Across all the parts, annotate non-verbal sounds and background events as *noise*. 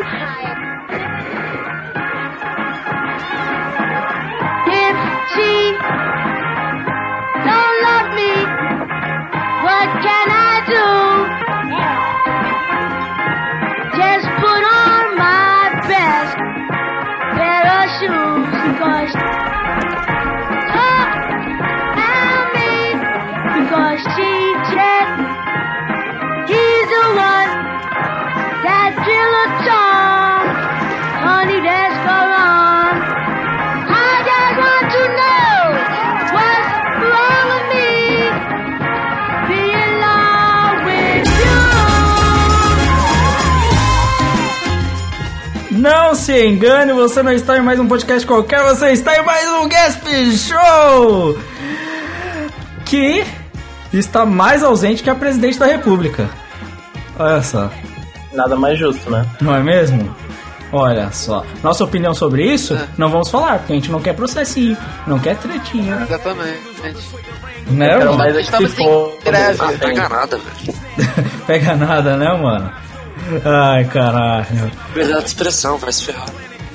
Hi. Se engane, você não está em mais um podcast qualquer, você está em mais um Gasp Show! Que está mais ausente que a presidente da república. Olha só, Nada mais justo, né? não é mesmo? Olha só, nossa opinião sobre isso, não vamos falar, porque a gente não quer processinho, não quer tretinha, Exatamente. né, mano? é que Estamos se for. em greve. Ah, Pega nada, velho. *laughs* Pega nada, né, mano? Ai, caralho. Liberdade de expressão, vai se ferrar.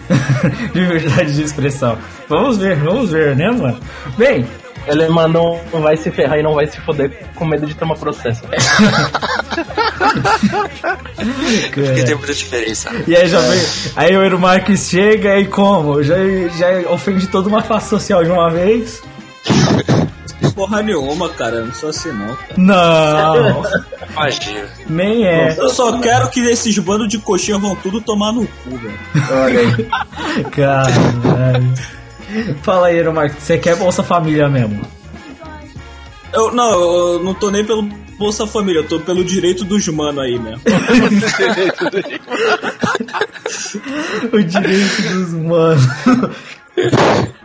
*laughs* Liberdade de expressão. Vamos ver, vamos ver, né, mano? Bem, Ele mandou um vai se ferrar e não vai se foder com medo de tomar processo. Porque tem muita diferença. E aí já vem. Aí o Eero Marques chega e como? Já, já ofende toda uma classe social de uma vez? Porra nenhuma, cara. Eu não sou assim, não. cara. Não, Imagina. nem é. Eu só quero que esses bandos de coxinha vão tudo tomar no cu, velho. Olha aí. Caralho. Fala aí, Marques, você quer Bolsa Família mesmo? Eu, não, eu não tô nem pelo Bolsa Família, eu tô pelo direito dos mano aí mesmo. *laughs* O direito dos manos. *laughs*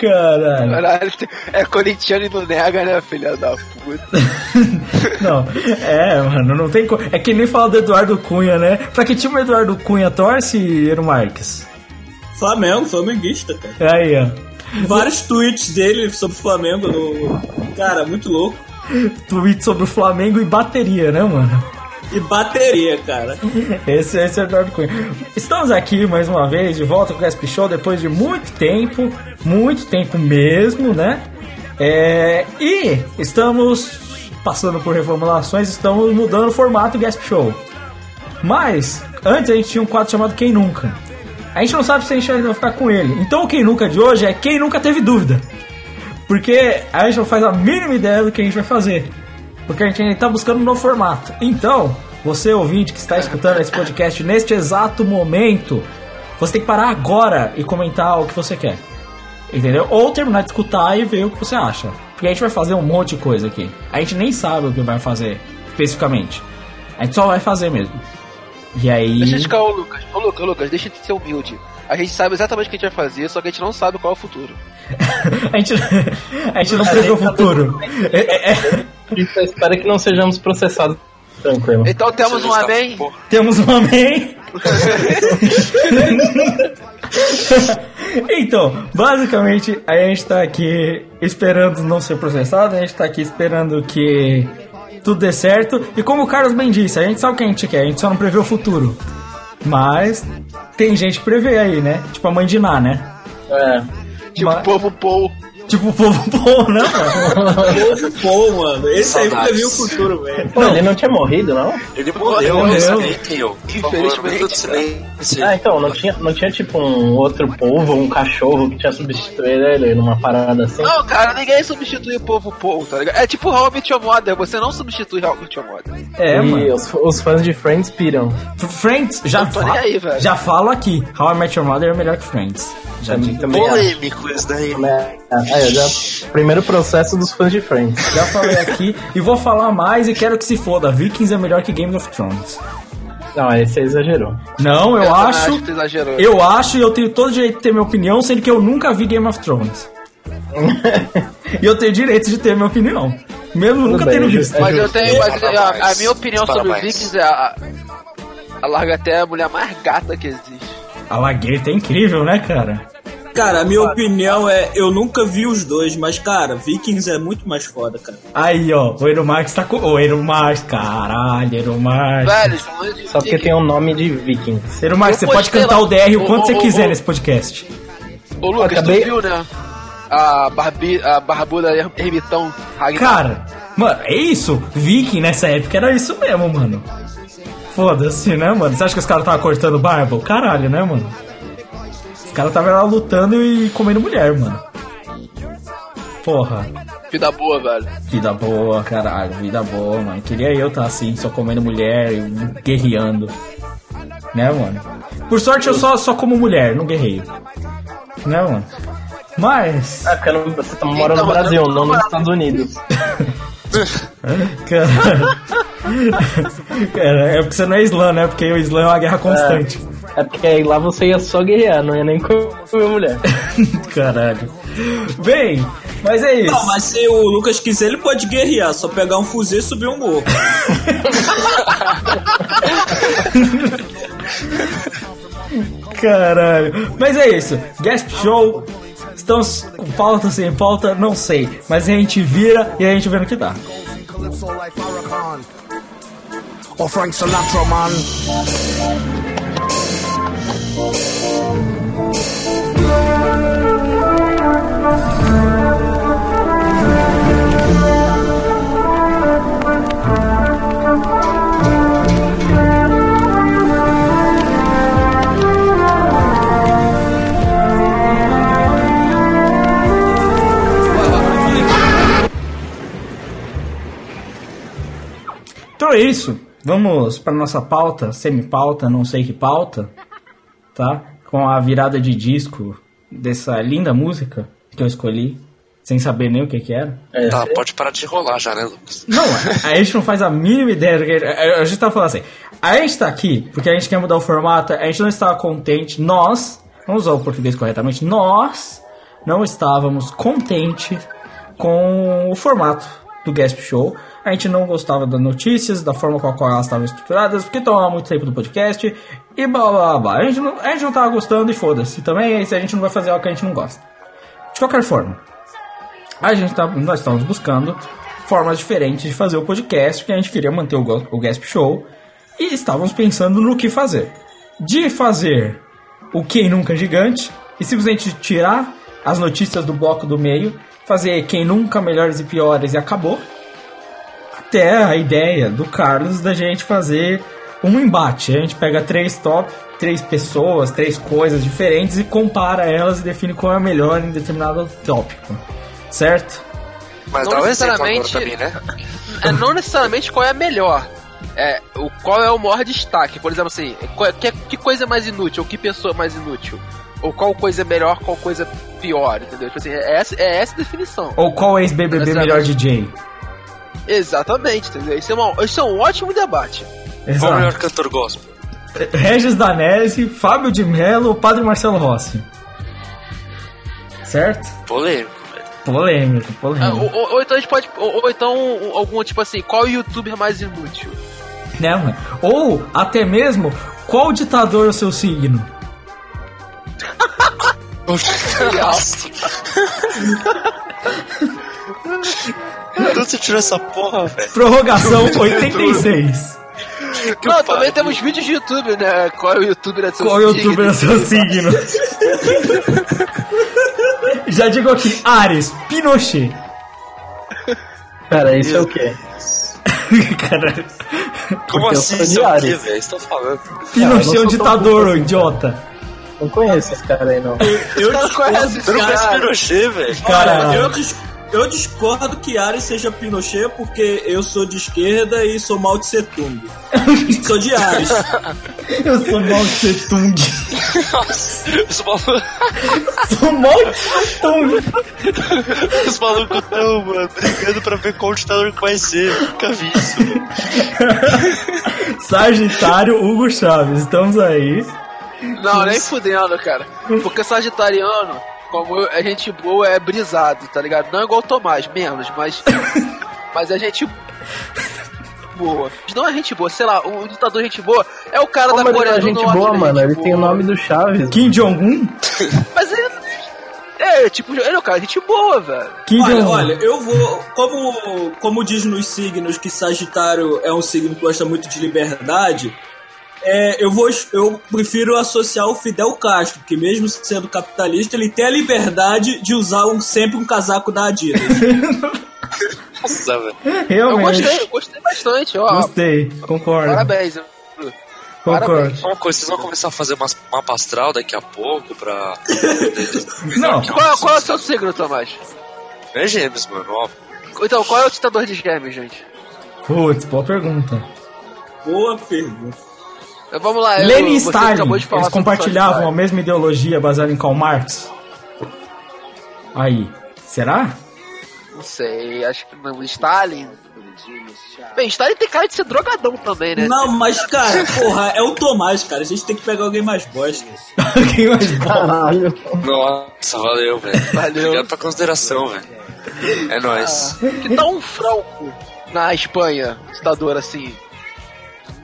Caralho. Caralho, é corintiano e não nega, né, filha da puta? *laughs* Não, é, mano, não tem co... É que nem fala do Eduardo Cunha, né? Pra que time o Eduardo Cunha torce, Eero Marques? Flamengo, flamenguista, cara. Aí, ó. Vários tweets dele sobre o Flamengo no. Cara, muito louco. Tweet sobre o Flamengo e bateria, né, mano? E bateria, cara. Esse, esse é o Eduardo Cunha. Estamos aqui mais uma vez, de volta com o Gasp Show, depois de muito tempo, muito tempo mesmo, né? É, e estamos passando por reformulações, estamos mudando o formato do Gasp Show. Mas, antes a gente tinha um quadro chamado Quem Nunca. A gente não sabe se a gente vai ficar com ele. Então o Quem Nunca de hoje é Quem Nunca Teve Dúvida. Porque a gente não faz a mínima ideia do que a gente vai fazer. Porque a gente ainda está buscando um novo formato. Então, você ouvinte que está escutando esse podcast neste exato momento, você tem que parar agora e comentar o que você quer. Entendeu? Ou terminar de escutar e ver o que você acha. Porque a gente vai fazer um monte de coisa aqui. A gente nem sabe o que vai fazer especificamente. A gente só vai fazer mesmo. E aí. Deixa de ficar, ô Lucas. Ô Lucas, Lucas, deixa de ser humilde. A gente sabe exatamente o que a gente vai fazer, só que a gente não sabe qual é o futuro. *laughs* a gente, *laughs* a gente não prevê o futuro. É- é- só espera que não sejamos processados. Tranquilo. Então temos um amém. Temos um amém. *laughs* então, basicamente, a gente tá aqui esperando não ser processado, a gente tá aqui esperando que tudo dê certo. E como o Carlos bem disse, a gente sabe o que a gente quer, a gente só não prevê o futuro. Mas tem gente que prevê aí, né? Tipo a mãe de Ná, né? É. Tipo, Mas- povo Paul. Tipo o povo bom, né, mano? Povo bom, mano. Esse aí Saudades. previu o futuro, velho. Pô, ele não tinha morrido, não? Ele morreu, morreu. Infelizmente. de silêncio. Ah, então, não tinha, não tinha tipo um outro povo, um cachorro que tinha substituído ele numa parada assim? Não, cara, ninguém substitui o povo Paul, tá ligado? É tipo How I Met Your Mother, você não substitui How I Met Your Mother. É, e mano. os, os fãs de Friends piram. Friends, já, nem fa- aí, velho. já falo aqui. How I Met Your Mother é melhor que Friends. Já digo. Também. Polêmico isso daí. É, é, já, primeiro processo dos fãs de Friends. Já falei aqui e vou falar mais e quero que se foda. Vikings é melhor que Game of Thrones. Não, esse você exagerou. Não, eu, também acho. que tu exagerou. Eu acho e eu tenho todo o direito de ter minha opinião, sendo que eu nunca vi Game of Thrones. *laughs* e eu tenho direito de ter minha opinião. Mesmo nunca bem, tendo é visto. Mas eu tenho. Mas a, a minha opinião sobre Parabéns. Vikings é a. A Larga até a mulher mais gata que existe. A Laguerta é incrível, né, cara? Cara, a minha opinião é, eu nunca vi os dois, mas, cara, Vikings é muito mais foda, cara. Aí, ó, o Eero Marx tá com. O Eero Marx, caralho, Eero Marx. Velho, Só porque tem um nome de Vikings. Eero Marx, Eu você pode cantar lá- o DR o quanto ô, você ô, quiser ô. nesse podcast. Ô, Lucas, Acabei- tu viu, né? A, barbi, a barbuda er- ermitão Ragnar. Cara, mano, é isso. Viking nessa época era isso mesmo, mano. Foda-se, né, mano? Você acha que os caras estavam cortando barba? Caralho, né, mano? Os caras estavam lá lutando e comendo mulher, mano. Porra. Vida boa, velho. Vida boa, caralho, vida boa, mano. Queria eu estar assim, só comendo mulher e guerreando. Né, mano? Por sorte eu só, só como mulher, não guerreio. Né, mano? Mas. Ah, porque não- você tá mora no Então, Brasil, não nos Estados Unidos. Cara, *laughs* Cara, é porque você não é Islã, né? Porque o Islã é uma guerra constante. É porque aí lá você ia só guerrear, não ia nem comer mulher. *laughs* Caralho. Bem, mas é isso. Não, mas se o Lucas quiser, ele pode guerrear, só pegar um fuzil e subir um morro. *laughs* Caralho. Mas é isso. Gasp Show. Estamos com pauta sem pauta, não sei. Mas a gente vira e a gente vê no que dá. Or Frank Sinatra, man. Então é isso. Vamos para nossa pauta, semi-pauta, não sei que pauta, tá? Com a virada de disco dessa linda música que eu escolhi, sem saber nem o que que era. É, Tá, pode parar de enrolar já, né, Lucas? Não, a gente não faz a mínima ideia do que. A gente tá falando assim. A gente tá aqui porque a gente quer mudar o formato, a gente não estava contente. Nós, vamos usar o português corretamente, nós não estávamos contentes com o formato do Gasp Show. A gente não gostava das notícias, da forma com a qual elas estavam estruturadas, porque tomava muito tempo do podcast e blá blá blá. A gente não, a gente não tava gostando e foda-se. Também se a gente não vai fazer algo que a gente não gosta. De qualquer forma, a gente tá, nós estamos buscando formas diferentes de fazer o podcast, porque a gente queria manter o, o Gasp Show e estávamos pensando no que fazer. De fazer o Quem Nunca Gigante e simplesmente tirar as notícias do bloco do meio, fazer Quem Nunca Melhores e Piores e acabou. Até a ideia do Carlos da gente fazer um embate. A gente pega três top, três pessoas, três coisas diferentes e compara elas e define qual é a melhor em determinado tópico. Certo? Mas Não dá um necessariamente- mim, né? É não necessariamente qual é a melhor. É, o, qual é o maior destaque. Por exemplo, assim, qual- que, que coisa é mais inútil? Ou que pessoa é mais inútil? Ou qual coisa é melhor, qual coisa é pior, entendeu? Tipo assim, é essa, é essa a definição. Ou qual ex-BBB melhor DJ? Exatamente, entendeu? Isso é, uma, isso é um ótimo debate. Qual o Exato. melhor cantor gospel? Regis Danese, Fábio de Mello, Padre Marcelo Rossi. Certo? Polêmico, velho. Polêmico, Ah, polêmico. ou, ou- ou então a gente pode. Ou, ou então um- algum tipo assim, qual youtuber mais inútil? Né, mano? Ou até mesmo, qual ditador é o seu signo? Nossa. Onde você tirou essa porra, velho? Prorrogação 86. *laughs* Não, também temos vídeos de YouTube, né? Qual é o youtuber da seu Qual youtuber é o seu *laughs* signo? Já digo aqui, Ares, Pinochet. Pera, isso é o quê? *laughs* Caralho. Como eu assim? Isso é o quê, Ares. velho? Estão falando? Pinochet é um ditador, idiota. Não conheço esse cara aí, não. Eu Não conhece esse Eu não conheço cara. Pinochet, velho. Cara, eu, eu discordo que Ares seja Pinochet porque eu sou de esquerda e sou Mao Tse Tung. *laughs* sou de Ares. eu sou Mao Tse Tung. Nossa, os malucos, *laughs* Sou Mao Tse Tung. *laughs* os malucos tão, mano, brigando pra ver qual ditador que vai ser. Nunca vi isso. Sagitário, Hugo Chaves. Estamos aí. Não, nem fudendo, cara. Porque Sagitariano, como eu- é gente boa, é brisado, tá ligado? Não é igual o Tomás, menos, mas. *laughs* mas é gente boa. Não é gente boa, sei lá, o ditador gente boa é o cara Como da Coreia do gente Norte. boa, ele mano. gente Ele tem o boa. nome do Chaves. Kim Jong-un? *laughs* Mas ele. É, tipo, ele é um cara gente boa, velho. Olha, olha, eu vou. Como, como diz nos signos que Sagitário é um signo que gosta muito de liberdade, é, eu vou. Eu prefiro associar o Fidel Castro, que mesmo sendo capitalista, ele tem a liberdade de usar um- sempre um casaco da Adidas. *laughs* Nossa, velho. Eu gostei, eu gostei bastante, ó. Gostei, concordo. Parabéns. concordo. parabéns. Uma coisa, vocês vão começar a fazer umas, mapa astral daqui a pouco pra. *laughs* Não, Qual, qual é o seu signo, Tomás? É gêmeos, mano, ó. Então, qual é o ditador de gêmeos, gente? putz, boa pergunta. Boa pergunta. Vamos lá. Lenin e Stalin, acabou de falar eles compartilhavam a mesma ideologia baseada em Karl Marx? Aí, será? Não sei, acho que não. Stalin. Bem, Stalin tem cara de ser drogadão também, né? Não, mas, cara, porra, é o Tomás, cara. A gente tem que pegar alguém mais bosta. *laughs* Quem mais bom? Caralho. Nossa, valeu, velho. Valeu. Obrigado pela consideração, velho. É nóis. Que tal um Franco na Espanha, ditador assim?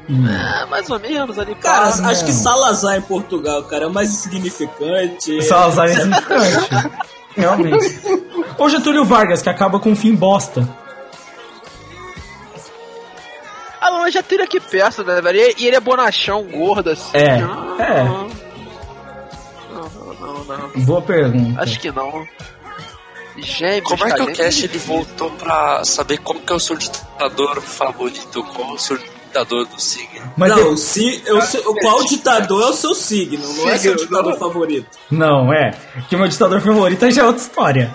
É, mais ou menos ali. Cara, pá. acho que Salazar em Portugal, cara, é o mais insignificante. Salazar é *laughs* insignificante. Realmente. Ou Getúlio Vargas, que acaba com um fim bosta. Ah, não, já teria aqui perto, né, velho? E ele é bonachão, gordo assim. É, Não, é. Não, não, não, não. Boa pergunta. Acho que não. Gêmeos, Como é que cara, o Cash ele voltou pra saber como que é o seu ditador favorito? Qual é o seu ditador do signo? Mas não, ele- se, eu sei, qual ditador é o seu signo, não é seu ditador não. favorito. Não, é. Que o meu ditador favorito já é outra história.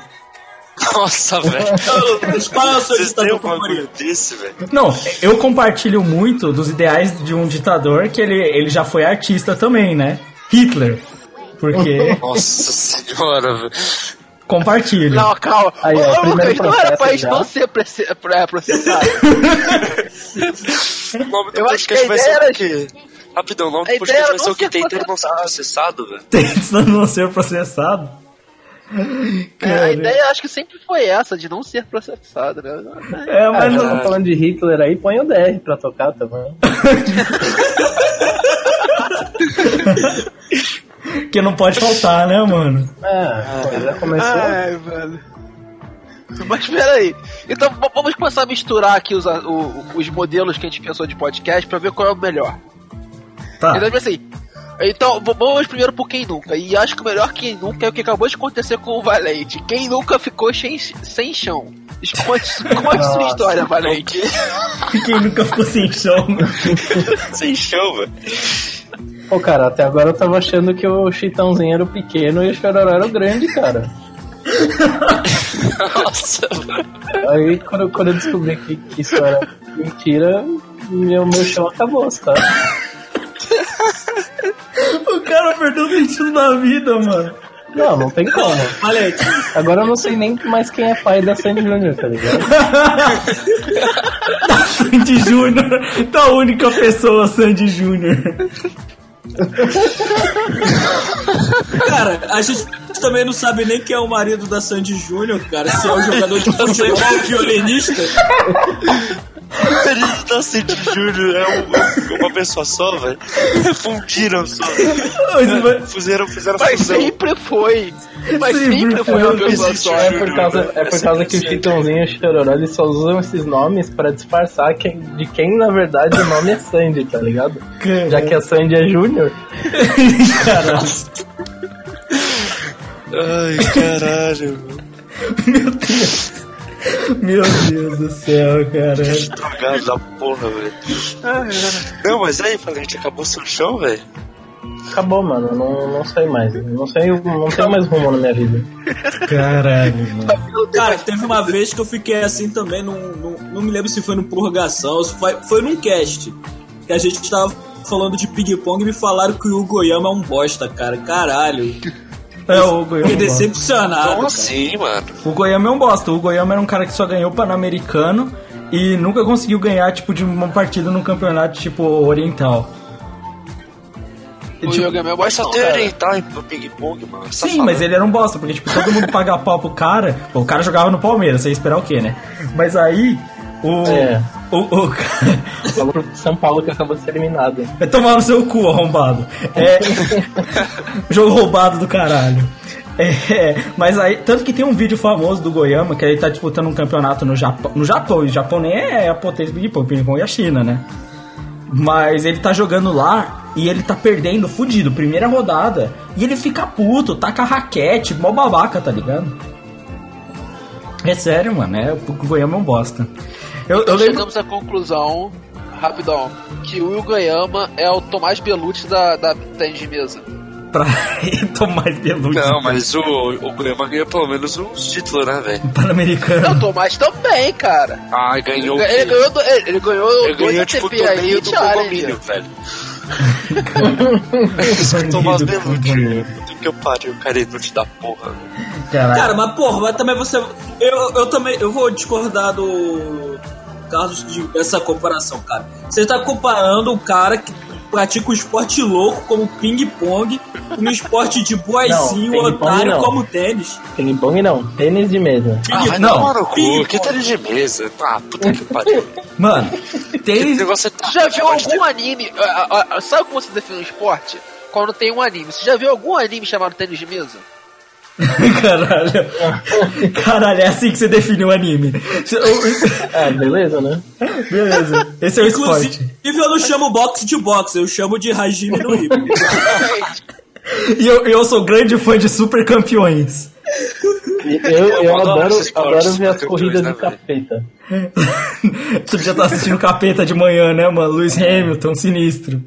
Nossa, velho. *laughs* Qual é o seu Vocês ditador favorito? desse, velho? Não, eu compartilho muito dos ideais de um ditador que ele, ele já foi artista também, né? Hitler. Porque Nossa senhora, velho. Compartilho. Não, calma. Aí, ó, Ô, Lucas, não era pra gente já. não ser é, processado. *laughs* O nome do Eu acho que a vai ideia ser era- o quê? Rapidão, o nome A do podcast vai ser não o quê? ser Tentando não ser processado. velho. *laughs* Tentando não ser processado. É, a ideia acho que sempre foi essa, de não ser processado, né? É, Ah, mas já não. tá falando de Hitler aí, põe o DR pra tocar também. *laughs* Que não pode faltar, né, mano? É, já começou. Ai, velho. Mas peraí. Então vamos começar a misturar aqui os, o- os modelos que a gente pensou de podcast pra ver qual é o melhor. Tá. Então, assim. Então, vamos primeiro por quem nunca. E acho que o melhor quem nunca é o que acabou de acontecer com o Valente. Quem nunca ficou sem, sem chão? Conte, conte sua história, Valente. *laughs* Quem nunca ficou sem chão? Sem chão, velho. Pô, cara, até agora eu tava achando que o Chitãozinho era o pequeno e o Chororó era o grande, cara. *laughs* Nossa. Aí quando, eu- quando eu descobri que, que isso era mentira, meu, meu chão acabou, sabe? o cara perdeu o sentido da vida, mano. Não, não tem como. Aí, Agora eu não sei nem mais quem é pai da Sandy Júnior, tá ligado? *laughs* Sandy Júnior. Da única pessoa, Sandy Júnior. Cara, a gente também não sabe nem quem é o marido da Sandy Júnior, cara. Se é o jogador de futebol ou violinista. Ele da Sandy Júnior é um- uma pessoa só, velho. Fundiram só. Fizeram, fizeram Mas fusão. sempre foi. Mas Sempre sempre, foi foi. uma pessoa só. É por causa, é por causa que o Chitãozinho e o Chororó eles só usam esses nomes pra disfarçar quem, de quem na verdade o nome é Sandy, tá ligado? Já que a Sandy é Júnior. *laughs* Caralho. Ai, caralho. Meu Deus. Meu Deus do céu, cara. Drogado da porra, velho. Não, mas aí, falei, a gente acabou seu chão, velho. Acabou, mano. Não, não sei mais. Não sei, não tenho mais rumo na minha vida. Caralho, *laughs* mano. Cara, teve uma vez que eu fiquei assim também, num, num- não me lembro se foi no Purgação, se foi, foi num cast. Que a gente tava falando de ping-pong e me falaram que o Goiama é um bosta, cara. Caralho. É, o Goiama. Fiquei é um bosta. decepcionado. Como assim, mano? O Goiama é um bosta. O Goiama era um cara que só ganhou o Pan-Americano e nunca conseguiu ganhar, tipo, de uma partida num campeonato, tipo, oriental. O tipo, Yoga é meu Mas só tem pro ping-pong, mano. Tá Sim, mas ele era um bosta, porque tipo, todo mundo *laughs* paga pau pro cara. Pô, o cara jogava no Palmeiras, você ia esperar o quê, né? Mas aí, o. É. O, o cara. *laughs* Falou pro São Paulo que acabou de ser eliminado. Vai tomar no seu cu, arrombado. É. *laughs* Jogo roubado do caralho. É, mas aí, tanto que tem um vídeo famoso do Goiama que ele tá disputando um campeonato no Japão. No Japão, e o Japão nem é a potência do ping-pong, ping-pong é a China, né? Mas ele tá jogando lá e ele tá perdendo, fudido, primeira rodada. E ele fica puto, taca raquete, mó babaca, tá ligado? É sério, mano, é, o Goiama é um bosta. Eu, Então eu lembro. chegamos à conclusão, rapidão, que o Will Gayama é o Tomás Belucci da, da tênis de mesa. *laughs* Pra Tomás Belucci. Não, mas o, o Goiama ganhou pelo menos uns títulos, né, velho? *laughs* Não, o Pan-Americano. Tomás também, cara. Ah, ganhou o Ele ganhou, ele ele ganhou Ele dois ganhou, tipo, o ATP aí, do condomínio, velho. Tomás Bandido, Belucci. que eu pariu, cara inútil da porra. Caralho. Cara, mas porra, mas também você. Eu, eu também. Eu vou discordar do. Carlos de essa comparação, cara. Você tá comparando um cara que pratica um esporte louco como ping-pong um esporte de boazinho, Não, otário não. como tênis. Ping-pong não, tênis de mesa. Ah, não. tomar no cu, Ping-pong. que tênis de mesa. Ah, puta que pariu. Mano, tênis. negócio é Você já viu algum anime? ah, ah, ah, Sabe como você define um esporte? Quando tem um anime. Você já viu algum anime chamado tênis de mesa? *laughs* Caralho. Caralho, é assim que você define o anime. Ah, beleza, né? Beleza. Esse é o esporte. Inclusive, eu não chamo boxe de boxe, eu chamo de Hajime no Rio. E eu, eu sou grande fã de super campeões. E Eu, eu adoro adoro, ver as corridas né, de capeta. *laughs* tu já tá assistindo capeta de manhã, né, mano? Lewis Hamilton, sinistro.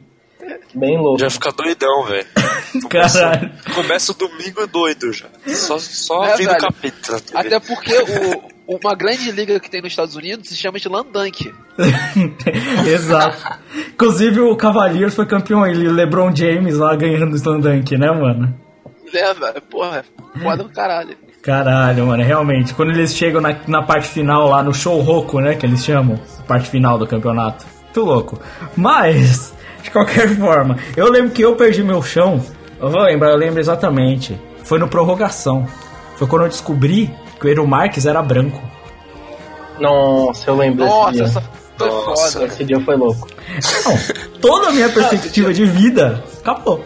Bem louco. Já fica doidão, velho. *laughs* Caralho. Começa o domingo doido já. Só, só É, vindo TV. Até porque o, uma grande liga que tem nos Estados Unidos se chama Slam Dunk. *laughs* Exato. Inclusive o Cavaliers foi campeão, ele LeBron James lá ganhando o Slam Dunk, né, mano? É, velho. Porra, foda do caralho. Caralho, mano, realmente. Quando eles chegam na, na parte final lá no show Roku, né, que eles chamam, parte final do campeonato. Muito louco. Mas, de qualquer *laughs* forma, eu lembro que eu perdi meu chão. Eu vou lembrar, eu lembro exatamente. Foi no prorrogação. Foi quando eu descobri que o Eero Marques era branco. Nossa, eu lembro desse Nossa, dia. essa foi Nossa. foda. Esse dia foi louco. Não, toda a minha perspectiva de vida acabou.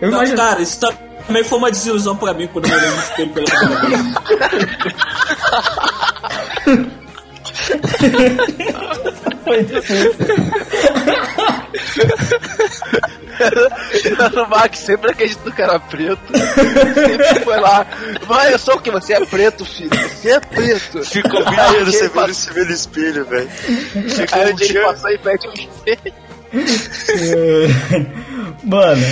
Eu Não, cara, isso também foi uma desilusão pra mim quando eu olhei no espelho pela primeira vez. Foi difícil. *laughs* o Max sempre acreditou que era preto. Sempre foi lá. Mas eu sou o que? Você é preto, filho. Você é preto. Ficou ele você vê no vê no espelho, velho. Aí um o dia... passou e pede um espelho. Mano,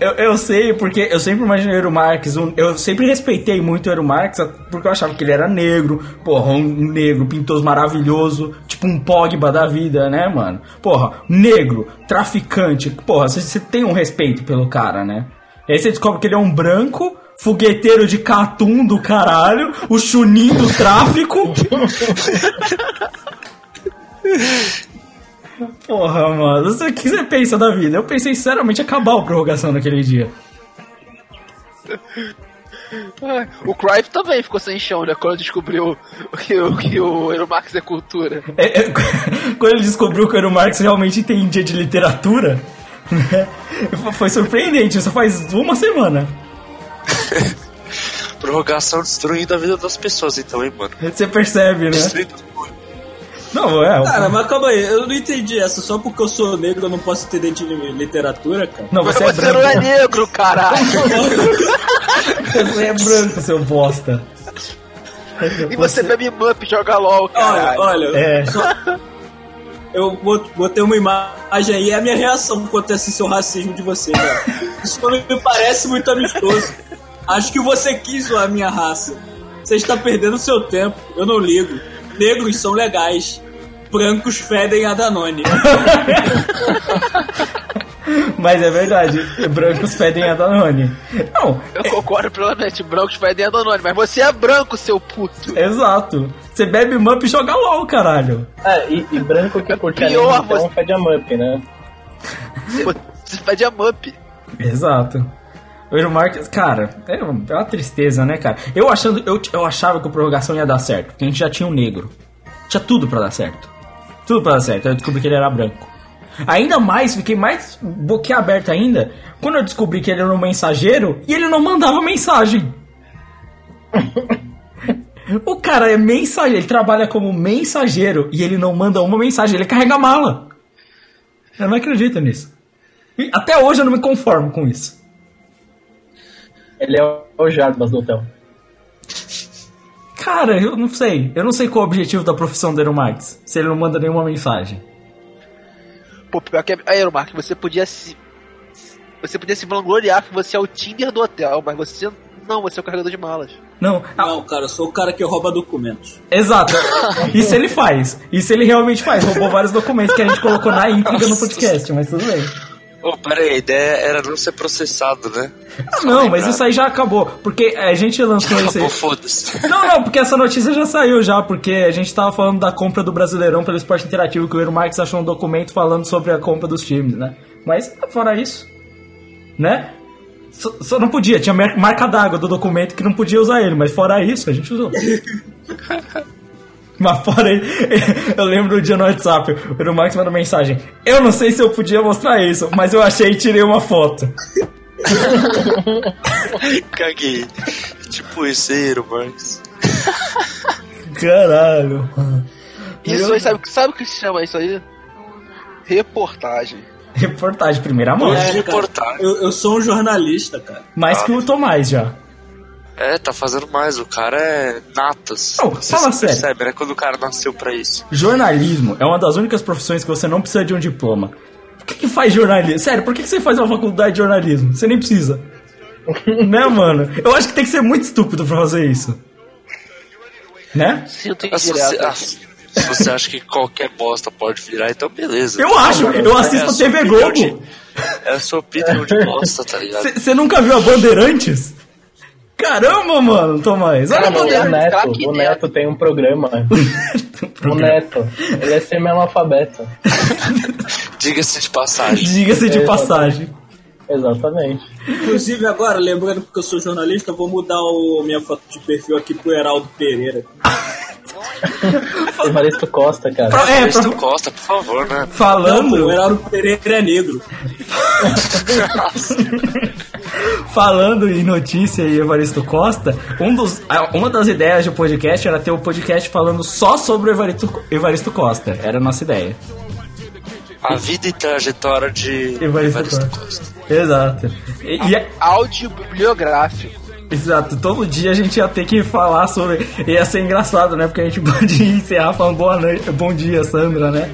eu, eu sei porque eu sempre imaginei o Eero Marques, um- eu sempre respeitei muito o Eero Marques porque eu achava que ele era negro, porra, um negro pintoso maravilhoso, tipo um Pogba da vida, né, mano? Porra, negro, traficante, porra, você, tem um respeito pelo cara, né? Aí você descobre que ele é um branco, fogueteiro de catum do caralho, o chuninho do tráfico. *laughs* Porra, mano, o que você pensa da vida? Eu pensei sinceramente em acabar a prorrogação naquele dia. Ah, O Cruyff também ficou sem chão, né? Quando descobriu que, o- que o Euromax é cultura. É, é, *laughs* quando ele descobriu que o Eero Marx realmente entendia de literatura, né, foi- foi surpreendente, isso faz uma semana. *laughs* Prorrogação destruindo a vida das pessoas, então, hein, mano. Você percebe, né? Destruindo Não, é. Cara, mas calma aí, eu não entendi essa. Só porque eu sou negro eu não posso entender de literatura, cara. Não, Mas você é você não é negro, caralho! *laughs* Você é branco, seu bosta. E você bebe mup e joga LOL, Olha, caralho. olha, É. eu bot- botei uma imagem aí, é a minha reação quanto a esse seu racismo de você, cara. Isso não me parece muito amistoso. Acho que você quis zoar a minha raça. Você está perdendo seu tempo, eu não ligo. Negros são legais. Brancos fedem a Danone. *laughs* Mas é verdade, brancos pedem a Danone. Não, Eu concordo plenamente, brancos vai dentro do mas você é branco, seu puto. exato. Você bebe Mup e joga LOL, caralho. É, e, e branco que curte pior anime, então você- fede a Mup, né? Você pede a mup. Exato. O Eero Marques, cara, é uma, é uma tristeza, né, cara? Eu, achando, eu, eu achava que a prorrogação ia dar certo, porque a gente já tinha um negro. Tinha tudo pra dar certo. Tudo pra dar certo. Eu descobri que ele era branco. Ainda mais, fiquei mais boquiaberto ainda quando eu descobri que ele era um mensageiro e ele não mandava mensagem. *laughs* o cara é mensageiro, ele trabalha como mensageiro e ele não manda uma mensagem, ele carrega mala. Eu não acredito nisso. E até hoje eu não me conformo com isso. Ele é o Jarbas do hotel. Cara, eu não sei. Eu não sei qual é o objetivo da profissão do Aeromax, se ele não manda nenhuma mensagem. Pô, pior que aí, Mark, você podia se. Você podia se vangloriar que você é o Tinder do hotel, mas você não, você é o carregador de malas. Não, ah, Não, cara, eu sou o cara que rouba documentos. exato. *laughs* Isso ele faz. Isso ele realmente faz. Roubou vários documentos que a gente colocou na íntegra no podcast, mas tudo bem. Ô, pera aí, a ideia era não ser processado, né? Ah, não, mas isso aí já acabou. Porque a gente lançou esse. Pô, foda-se. Não, não, porque essa notícia já saiu já, porque a gente tava falando da compra do Brasileirão pelo esporte interativo, que o Eero Marques achou um documento falando sobre a compra dos times, né? Mas, fora isso, né? Só, só não podia, tinha mar- marca d'água do documento que não podia usar ele, mas fora isso, a gente usou. *laughs* *laughs* Mas fora aí, eu lembro do dia no WhatsApp, o Marques mandou mensagem. Eu não sei se eu podia mostrar isso, mas eu achei e tirei uma foto. *laughs* Caguei. Tipo isso aí, Marcos. Caralho. Isso aí, sabe, sabe o que se chama isso aí? Reportagem. Reportagem, primeira mão. É. reportagem. eu, eu sou um jornalista, cara. Mais que o Tomás já. É, tá fazendo mais. O cara é natas. Não, Você fala sério. percebe, né? Quando o cara nasceu pra isso. Jornalismo é uma das únicas profissões que você não precisa de um diploma. Por que, que faz jornalismo? Sério, por que, que você faz uma faculdade de jornalismo? Você nem precisa. *laughs* né, mano? Eu acho que tem que ser muito estúpido pra fazer isso. Né? Ah, se, você, indireto. ah, se você acha que qualquer bosta pode virar, então beleza. Eu acho, eu assisto É a TV Globo. de- É a sua opinião de bosta, tá ligado? Você nunca viu a Bandeirantes? Caramba, mano, Tomás. Olha a Cara, o Bandeira- Bandeirantes. Neto, o Neto. Tem um programa. *laughs* O Neto. Ele é semi-analfabeto. *laughs* Diga-se de passagem. Diga-se de passagem. Exatamente. Inclusive agora, lembrando que eu sou jornalista, eu vou mudar o, minha foto de perfil aqui pro Heraldo Pereira. *laughs* Evaristo Costa, cara. Pra- é, pra- Costa, por favor, né? Não, pô, o falando, Heraldo Pereira é negro. Falando em notícia e Evaristo Costa, um dos, uma das ideias do podcast era ter o podcast falando só sobre o Evaristo, Evaristo Costa. Era a nossa ideia. A vida e trajetória de Evaristo Evaristo Costa. Costa. Exato. E, e é- Áudio bibliográfico. exato, todo dia a gente ia ter que falar sobre. Ia ser engraçado, né? Porque a gente *laughs* pode encerrar falando boa noite, bom dia, Sandra, né?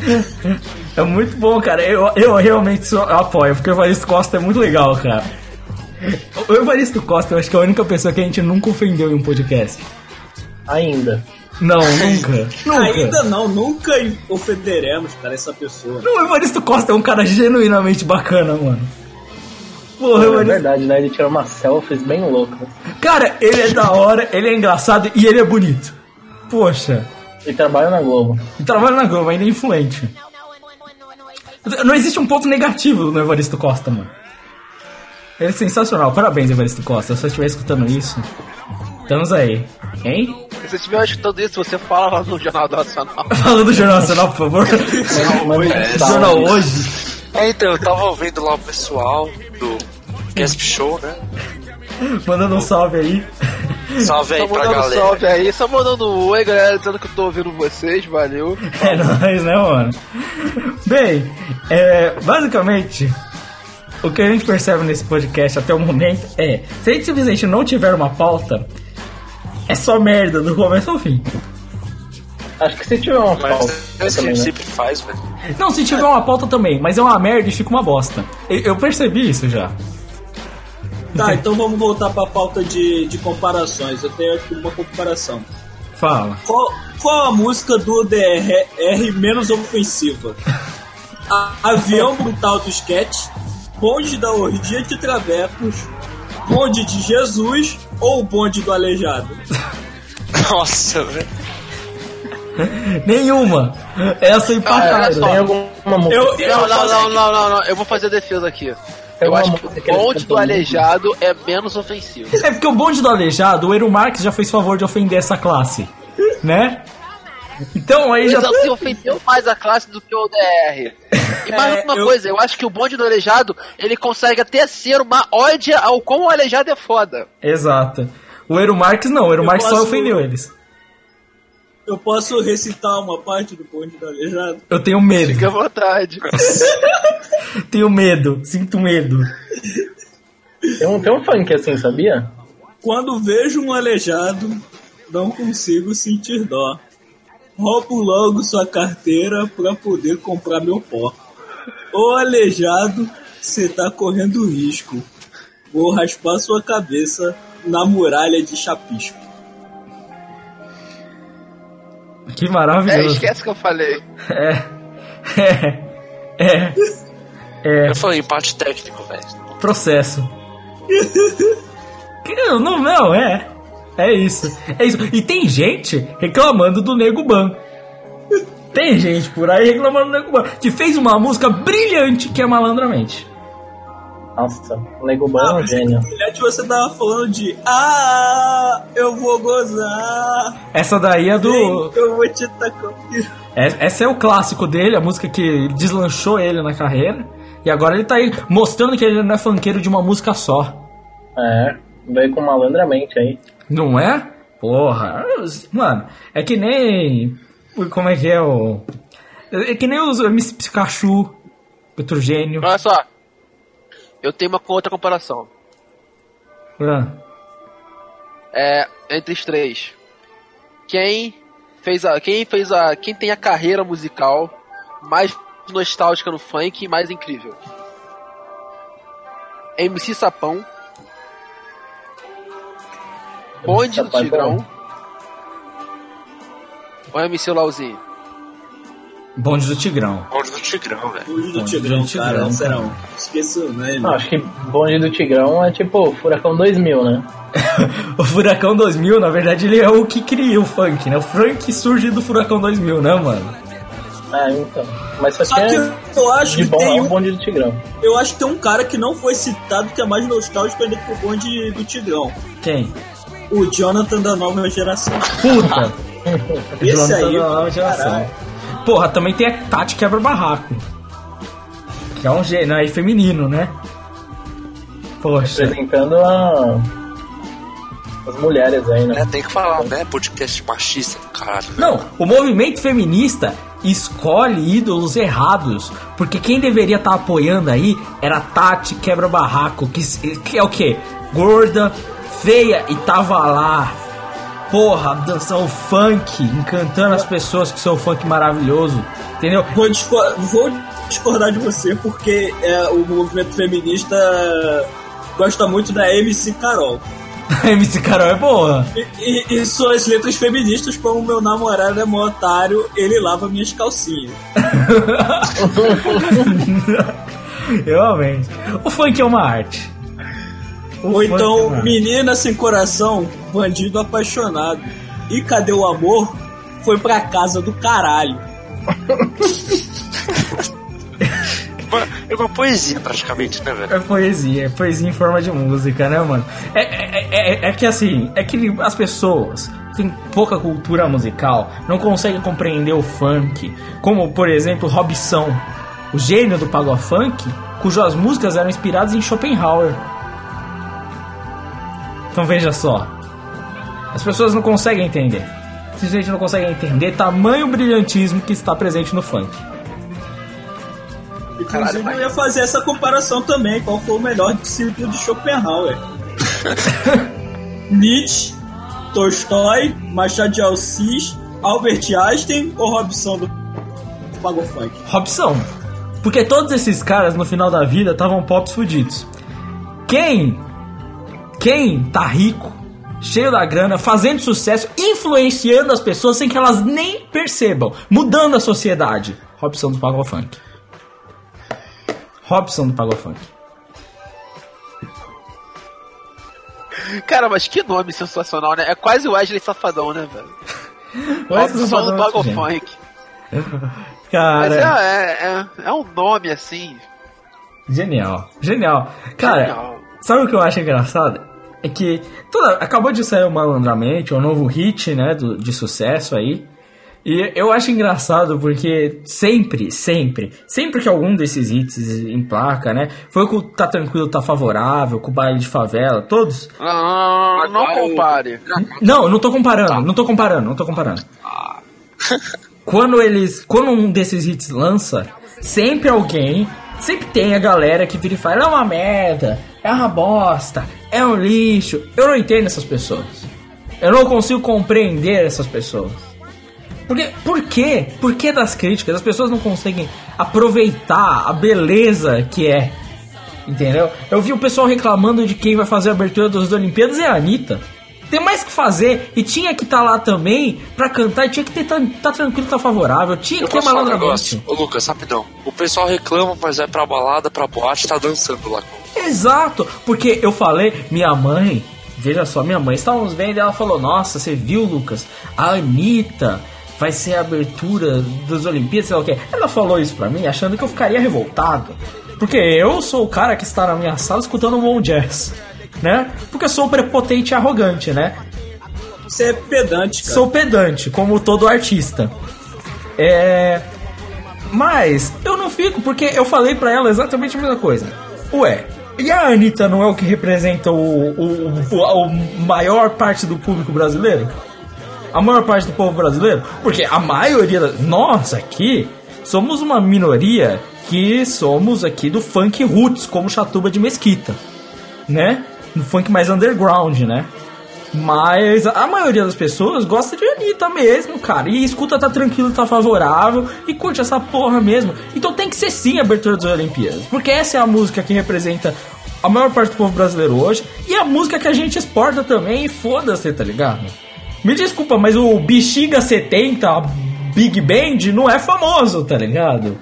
*laughs* É muito bom, cara. Eu, eu realmente sou, eu apoio, porque o Evaristo Costa é muito legal, cara. O Evaristo Costa, eu acho que é a única pessoa que a gente nunca ofendeu em um podcast. Ainda. Não, nunca. Nunca. *laughs* Ainda não, nunca ofenderemos, cara, essa pessoa. Não, o Evaristo Costa é um cara genuinamente bacana, mano. Porra, É Evaristo. verdade, né? Ele tira umas selfies bem loucas. Cara, ele é da hora, ele é engraçado e ele é bonito. Poxa, Ele trabalha na Globo. e trabalha na Globo, ainda é influente. Não existe um ponto negativo no Evaristo Costa, mano. Ele é sensacional. Parabéns, Evaristo Costa. Se você estiver escutando isso, estamos aí. Hein? Se você estiver escutando isso, você fala lá no Jornal Nacional. *laughs* Falando do Jornal Nacional, por favor. Salve. Jornal hoje. É, então, eu tava ouvindo lá o pessoal do Gasp Show, né? Mandando um salve aí. Salve aí pra galera. salve aí, só mandando um oi, galera, dizendo que eu tô ouvindo vocês, valeu. *laughs* É nóis, né, mano? Bem, é, basicamente, o que a gente percebe nesse podcast até o momento é: se a gente simplesmente não tiver uma pauta, é só merda do começo ao fim. Acho que se tiver uma Mas pauta é que a também, né? sempre faz, velho. Não, se tiver uma pauta também, mas é uma merda e fica uma bosta. Eu, eu percebi isso já. Tá, então vamos voltar pra pauta de, de comparações. Eu tenho aqui uma comparação. Fala. Qual, qual a música do DR menos ofensiva? A- Avião Brutal do Sketch, Bonde da Orgia de Travecos, Bonde de Jesus ou Bonde do Aleijado? Nossa, velho. Nenhuma. Essa Ah, empatada. tem alguma música? Eu, Não, eu não, não, não, não, não, eu vou fazer a defesa aqui. Eu acho que o bonde do aleijado é menos ofensivo. É porque o bonde do aleijado, o Eero Marques já fez favor de ofender essa classe. Né? Então aí O já. Exalc ofendeu mais a classe do que o DR. E mais É, uma eu- coisa, eu acho que o bonde do aleijado, ele consegue até ser uma ode ao quão o aleijado é foda. Exato. O Eero Marques não, o Eero Eu Marques só ofendeu eles. Eu posso recitar uma parte do bonde do aleijado? Eu tenho medo. Fica à vontade. *laughs* Tenho medo. Sinto medo. Tem um, tem um funk assim, sabia? Quando vejo um aleijado, não consigo sentir dó. Roubo logo sua carteira pra poder comprar meu pó. Ô aleijado, cê tá correndo risco. Vou raspar sua cabeça na muralha de chapisco. Que É, maravilhoso. esquece que eu falei. É. É. É. É. Eu falei empate técnico, velho. Processo. Não, não, é. É isso. É isso. E tem gente reclamando do Nego Ban. Tem gente por aí reclamando do Nego Ban. Que fez uma música brilhante que é Malandramente. Nossa, o Nego Ban é um mas gênio. Brilhante você tava falando de Ah, eu vou gozar. Essa daí é do. Que eu vou te tacar. É- Essa é o clássico dele, a música que deslanchou ele na carreira. E agora ele tá aí mostrando que ele não é funkeiro de uma música só. É, veio com malandramente aí. Não é? Porra. Mano, é que nem. Como é que é o. É que nem os MC Pikachu, outro gênio. Olha só. Eu tenho uma outra comparação. Ah, É, entre os três. Quem fez a. Quem fez a. Quem tem a carreira musical mais nostálgica no funk e mais incrível? MC Sapão. Bonde do é Tigrão. Ou MC Lauzinho? Bonde do Tigrão. Bonde do Tigrão, velho. Bonde do Bonde Tigrão, do Tigrão, cara, cara. serão. Esqueci o nome. Não, acho que bonde do Tigrão é tipo Furacão 2000, né? o Furacão 2000, *laughs* na verdade, ele é o que cria o funk, né? O funk surge do Furacão 2000, né, mano? Ah, então. Mas só, Só tinha que eu acho de que bom tem é o um, bonde do Tigrão. eu acho que tem um cara que não foi citado que é mais nostálgico ainda que o bonde do Tigrão. Quem? O Jonathan da nova geração. Puta! *laughs* Esse Jonathan aí, da nova geração. caralho. Porra, também tem a Tati Quebra Barraco. Que é um gênio aí feminino, né? Poxa. Apresentando a... as mulheres aí, né? É, tem que falar, né? Podcast machista caralho. né? Não, o movimento feminista escolhe ídolos errados. Porque quem deveria estar apoiando aí era a Tati Quebra Barraco, que, que é o quê? Gorda, feia e tava lá. Porra, dançando funk, encantando as pessoas com seu funk maravilhoso. Entendeu? Vou, discor- vou discordar de você porque é, o movimento feminista gosta muito da MC Carol. *laughs* A MC Carol é boa. E, e- e suas letras feministas, como meu namorado é mó otário, ele lava minhas calcinhas. *laughs* Realmente. O funk é uma arte. O Ou é então, arte. menina sem coração, bandido apaixonado. E cadê o amor? Foi pra casa do caralho. *laughs* É uma poesia, praticamente, né, velho? É poesia, é poesia em forma de música, né, mano? É, é, é, é que assim, é que as pessoas têm pouca cultura musical, não conseguem compreender o funk, como por exemplo Robson, o gênio do pagode funk, cujas músicas eram inspiradas em Schopenhauer. Então veja só, as pessoas não conseguem entender. Simplesmente não conseguem entender tamanho brilhantismo que está presente no funk. Inclusive, eu ia fazer essa comparação também. Qual foi o melhor discípulo de Schopenhauer? *laughs* Nietzsche, Tolstói, Machado de Assis, Albert Einstein ou Robson do Pago Funk? Robson. Porque todos esses caras no final da vida estavam pops fudidos. Quem? Quem tá rico, cheio da grana, fazendo sucesso, influenciando as pessoas sem que elas nem percebam, mudando a sociedade? Robson do Pagou Funk. Robson do Pagou Funk. Cara, mas que nome sensacional, né? É quase o Wesley Safadão, né, velho? *laughs* Robson do Pago gente. Funk. *laughs* Mas Cara, é, é, é, é um nome assim. genial, genial. Cara, Genial. Sabe o que eu acho engraçado? É que toda, acabou de sair o Malandramente, o novo hit, né, do, de sucesso aí. E eu acho engraçado porque sempre, sempre, sempre que algum desses hits emplaca, né? Foi com o Tá Tranquilo, Tá Favorável, com o Baile de Favela, todos. Não, não compare. Não, não tô comparando, não tô comparando, não tô comparando. quando eles. Quando um desses hits lança, sempre alguém. Sempre tem a galera que vira e fala, é uma merda, é uma bosta, é um lixo. Eu não entendo essas pessoas. Eu não consigo compreender essas pessoas. Porque, por quê? Por que das críticas? As pessoas não conseguem aproveitar a beleza que é. Entendeu? Eu vi o pessoal reclamando de quem vai fazer a abertura das Olimpíadas é a Anitta. Tem mais que fazer e tinha que estar tá lá também pra cantar e tinha que ter tá, tranquilo, tá favorável. Tinha que ter malandramente. negócio? Ô Lucas, rapidão. O pessoal reclama, mas vai pra balada, pra boate, tá dançando lá. Exato, porque eu falei, minha mãe, veja só, minha mãe, estávamos vendo e ela falou: Nossa, você viu, Lucas? A Anitta vai ser a abertura das Olimpíadas, sei lá o que. Ela falou isso pra mim achando que eu ficaria revoltado. Porque eu sou o cara que está na minha sala escutando um bom jazz, né? Porque eu sou prepotente e arrogante, né? Você é pedante, cara. Sou pedante, como todo artista. É. Mas eu não fico, porque eu falei pra ela exatamente a mesma coisa. Ué, e a Anitta não é o que representa o, o, o, o maior parte do público brasileiro? A maior parte do povo brasileiro? Porque a maioria. Nós aqui somos uma minoria que somos aqui do funk roots, como Chatuba de Mesquita, né? No funk mais underground, né? Mas a maioria das pessoas gosta de Anitta mesmo, cara. E escuta, tá tranquilo, tá favorável. E curte essa porra mesmo. Então tem que ser sim a abertura das Olimpíadas. Porque essa é a música que representa a maior parte do povo brasileiro hoje. E a música que a gente exporta também. E foda-se, tá ligado? Me desculpa, mas o Bexiga 70, a Big Band, não é famoso, tá ligado?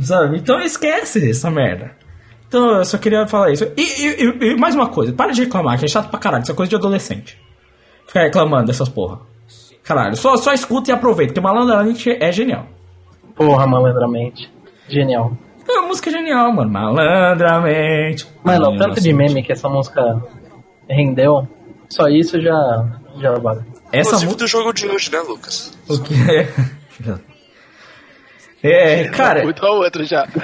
Sabe? Então esquece essa merda. Então eu só queria falar isso. E, e- e- mais uma coisa, para de reclamar, que é chato pra caralho, isso é coisa de adolescente. Ficar reclamando dessas porra. Caralho, só, só escuta e aproveita, porque Malandramente é genial. Porra, malandramente. Genial. É uma música genial, mano. Malandramente. Mano, o tanto de meme que essa música rendeu, só isso já, já vale. Essa Inclusive música. do jogo de hoje, né, Lucas? O que é? *laughs* É, cara, Muito a outra já. *laughs*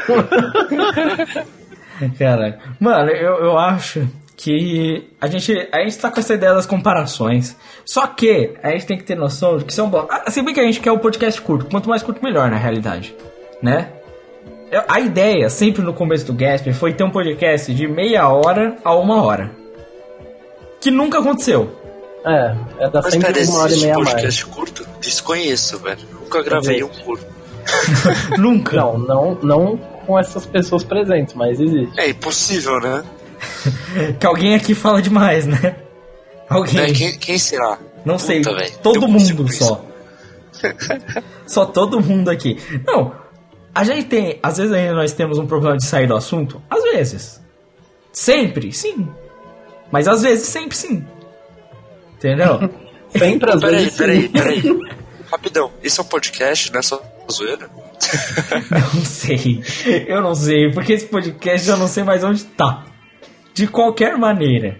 *laughs* Cara, mano, eu, eu acho que a gente, a gente tá com essa ideia das comparações. Só que a gente tem que ter noção de que são bom. Ah, Se bem que a gente quer o podcast curto, quanto mais curto, melhor na realidade, né? Eu- A ideia, sempre no começo do Gasp, foi ter um podcast de meia hora a uma hora. Que nunca aconteceu. É, é da Mas sempre uma hora e meia a mais. podcast curto? Desconheço, velho. Nunca gravei um curto. *laughs* *laughs* nunca. Não, não, não com essas pessoas presentes, mas existe. É impossível, né? Que alguém aqui fala demais, né? Alguém. É, quem, quem será? Não sei. Puta, velho. todo Eu consigo mundo só. só todo mundo aqui. Não, a gente tem. Às vezes ainda nós temos um problema de sair do assunto. Às vezes. Sempre, sim. Mas às vezes, sempre sim. Entendeu? *laughs* Sempre às Peraí, vezes. peraí, sim. peraí. Rapidão, isso é um podcast, não é só zoeira? *laughs* não sei. Eu não sei. Porque esse podcast eu não sei mais onde tá. De qualquer maneira.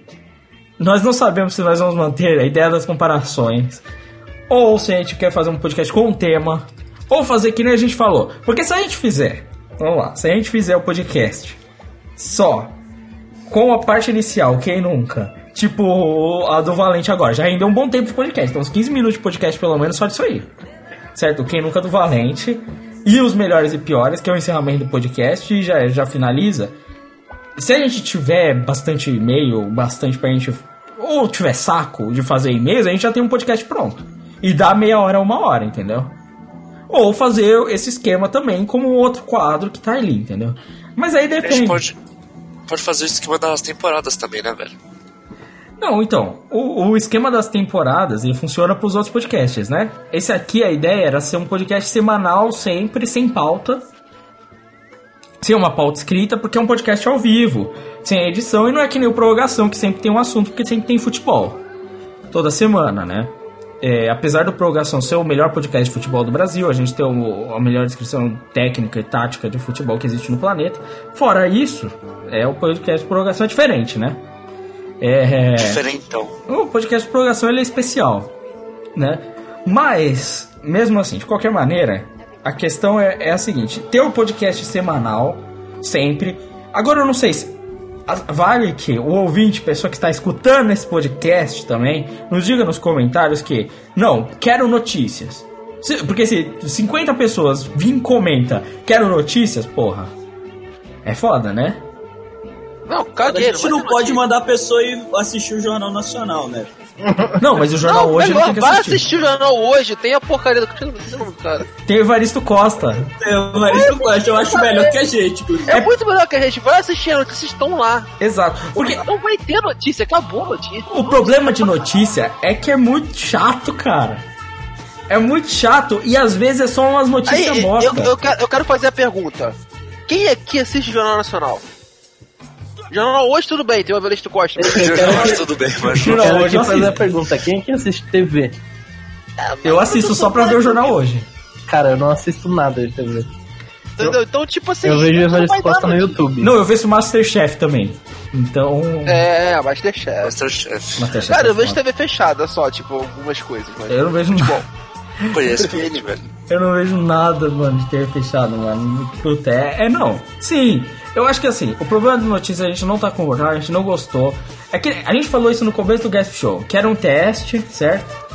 Nós não sabemos se nós vamos manter a ideia das comparações. Ou se a gente quer fazer um podcast com um tema. Ou fazer que nem a gente falou. Porque se a gente fizer. Vamos lá. Se a gente fizer o podcast só com a parte inicial, quem nunca? Tipo a do Valente agora. Já rendeu um bom tempo de podcast. Então, uns 15 minutos de podcast pelo menos só disso aí. Certo? Quem nunca do Valente. E os melhores e piores, que é o encerramento do podcast. E já, já finaliza. Se a gente tiver bastante e-mail, bastante pra gente. Ou tiver saco de fazer e-mails, a gente já tem um podcast pronto. E dá meia hora a uma hora, entendeu? Ou fazer esse esquema também como um outro quadro que tá ali, entendeu? Mas aí A gente depende. pode, pode fazer o esquema das temporadas também, né, velho? Não, então, o, o esquema das temporadas ele funciona para os outros podcasts, né? Esse aqui, a ideia era ser um podcast semanal, sempre, sem pauta. Sem uma pauta escrita, porque é um podcast ao vivo, sem edição, e não é que nem o Prorrogação, que sempre tem um assunto, porque sempre tem futebol. Toda semana, né? É, apesar do Prorrogação ser o melhor podcast de futebol do Brasil, a gente tem o- a melhor descrição técnica e tática de futebol que existe no planeta. Fora isso, é o podcast Prorrogação é diferente, né? É, Diferentão. o podcast de prorrogação ele é especial, né? Mas, mesmo assim, de qualquer maneira, a questão é, é a seguinte: ter o podcast semanal, sempre. Agora eu não sei se. Vale que o ouvinte, pessoa que está escutando esse podcast também, nos diga nos comentários que, não, quero notícias. Porque se 50 pessoas vêm e comenta, quero notícias, porra, é foda, né? Não, A caguei. gente não pode mandar a pessoa ir assistir o Jornal Nacional, né? *laughs* Não, mas o jornal Não, hoje melhor, não tem que vai assistir. assistir o jornal hoje. Tem a porcaria do. Não sei o nome do cara. Tem o Evaristo Costa. Eu, acho melhor que a gente. É, muito melhor que a gente. Vai assistir, as notícias estão lá. Exato. Porque Não vai ter notícia, acabou a notícia. O problema de notícia é que é muito chato, cara. É muito chato e às vezes é só umas notícias Aí, eu, eu, quero, eu quero fazer a pergunta: quem aqui assiste Jornal Nacional? Jornal hoje tudo bem, tem o Evaristo Costa. *laughs* Mas tudo bem, mas Quero hoje eu fazer a pergunta: quem é que assiste TV? Eu assisto só pra ver o jornal hoje. Cara, eu não assisto nada de TV. Entendeu? Então, tipo assim. Eu vejo dar Costa no. YouTube. Não, eu vejo Masterchef também. Então. É, Masterchef. Masterchef. Masterchef Cara, é eu vejo. TV fechada só, tipo, algumas coisas. Mas... Eu não vejo nada. Conheço ele, velho. Eu não vejo nada, mano, de ter fechado, mano. Puta, é, é não. Sim, eu acho que assim, o problema de notícias a gente não tá concordando, a gente não gostou. É que a gente falou isso no começo do Gasp Show, que era um teste, certo?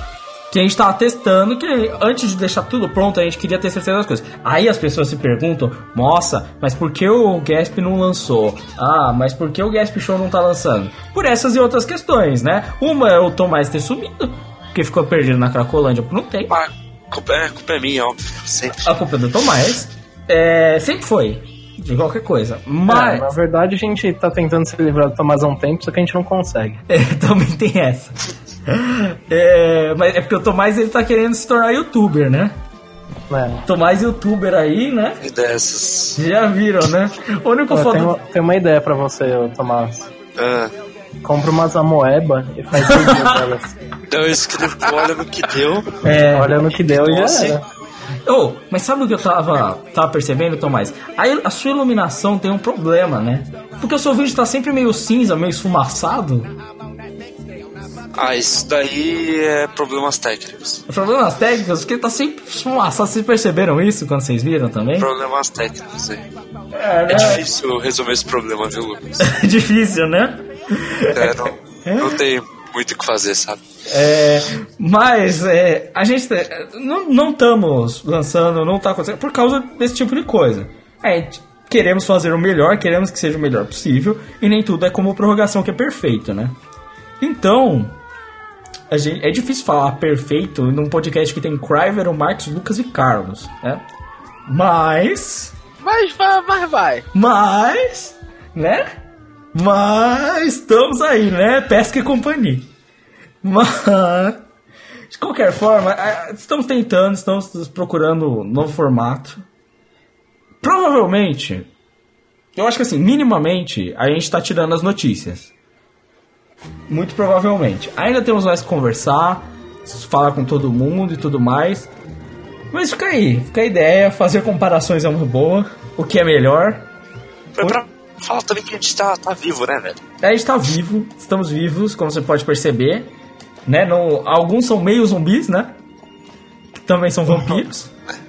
Que a gente tava testando, que antes de deixar tudo pronto, a gente queria ter certeza das coisas. Aí as pessoas se perguntam, nossa, mas por que o Gasp não lançou? Ah, mas por que o Gasp Show não tá lançando? Por essas e outras questões, né? Uma é o Tomás ter sumido, porque ficou perdido na Cracolândia por um tempo. Ah, culpa é, culpa é minha, óbvio. Sempre. A culpa é do Tomás. É, sempre foi. De qualquer coisa. É, Mas. na verdade, a gente tá tentando se livrar do Tomás há um tempo, só que a gente não consegue. *laughs* É, também tem essa. É, mas é porque o Tomás ele tá querendo se tornar youtuber, né? É. Tomás youtuber aí, né? E dessas. Já viram, né? O único Ó, foda. tem, uma, ideia pra você, Tomás. Ah, Compra umas amoeba e faz vídeo delas. *laughs* então eu escrevo, olha no que deu. É. Olha no que deu e já era. Oh, mas sabe o que eu tava, tava percebendo, Tomás? A, a sua iluminação tem um problema, né? Porque o seu vídeo tá sempre meio cinza, meio esfumaçado. Ah, isso daí é problemas técnicos. Problemas técnicos, porque tá sempre esfumaçado. Vocês perceberam isso quando vocês viram também? Problemas técnicos aí. É, É difícil resolver esse problema, viu, Lucas? *laughs* difícil, né? É, não, não tem muito o que fazer, sabe? É, mas é, a gente é, não não estamos lançando, não tá acontecendo por causa desse tipo de coisa. Gente queremos fazer o melhor, queremos que seja o melhor possível e nem tudo é como prorrogação que é perfeito, né? Então, a gente, é difícil falar perfeito num podcast que tem Cryver, o Marcos, Lucas e Carlos, né? Mas Mas vai, mas vai. mas, né? Mas estamos aí, né? Pesca e companhia. Mas, de qualquer forma, eh, estamos tentando, estamos procurando um novo formato. Provavelmente, eu acho que assim, minimamente, a gente está tirando as notícias. Muito provavelmente. Ainda temos mais que conversar, falar com todo mundo e tudo mais. Mas fica aí, fica a ideia, fazer comparações é uma boa. O que é melhor, Foi pra falar também que a gente tá, tá vivo, né, velho? A gente tá vivo, estamos vivos, como você pode perceber. Né? Não, alguns são meio zumbis, né? Que também são vampiros. *laughs*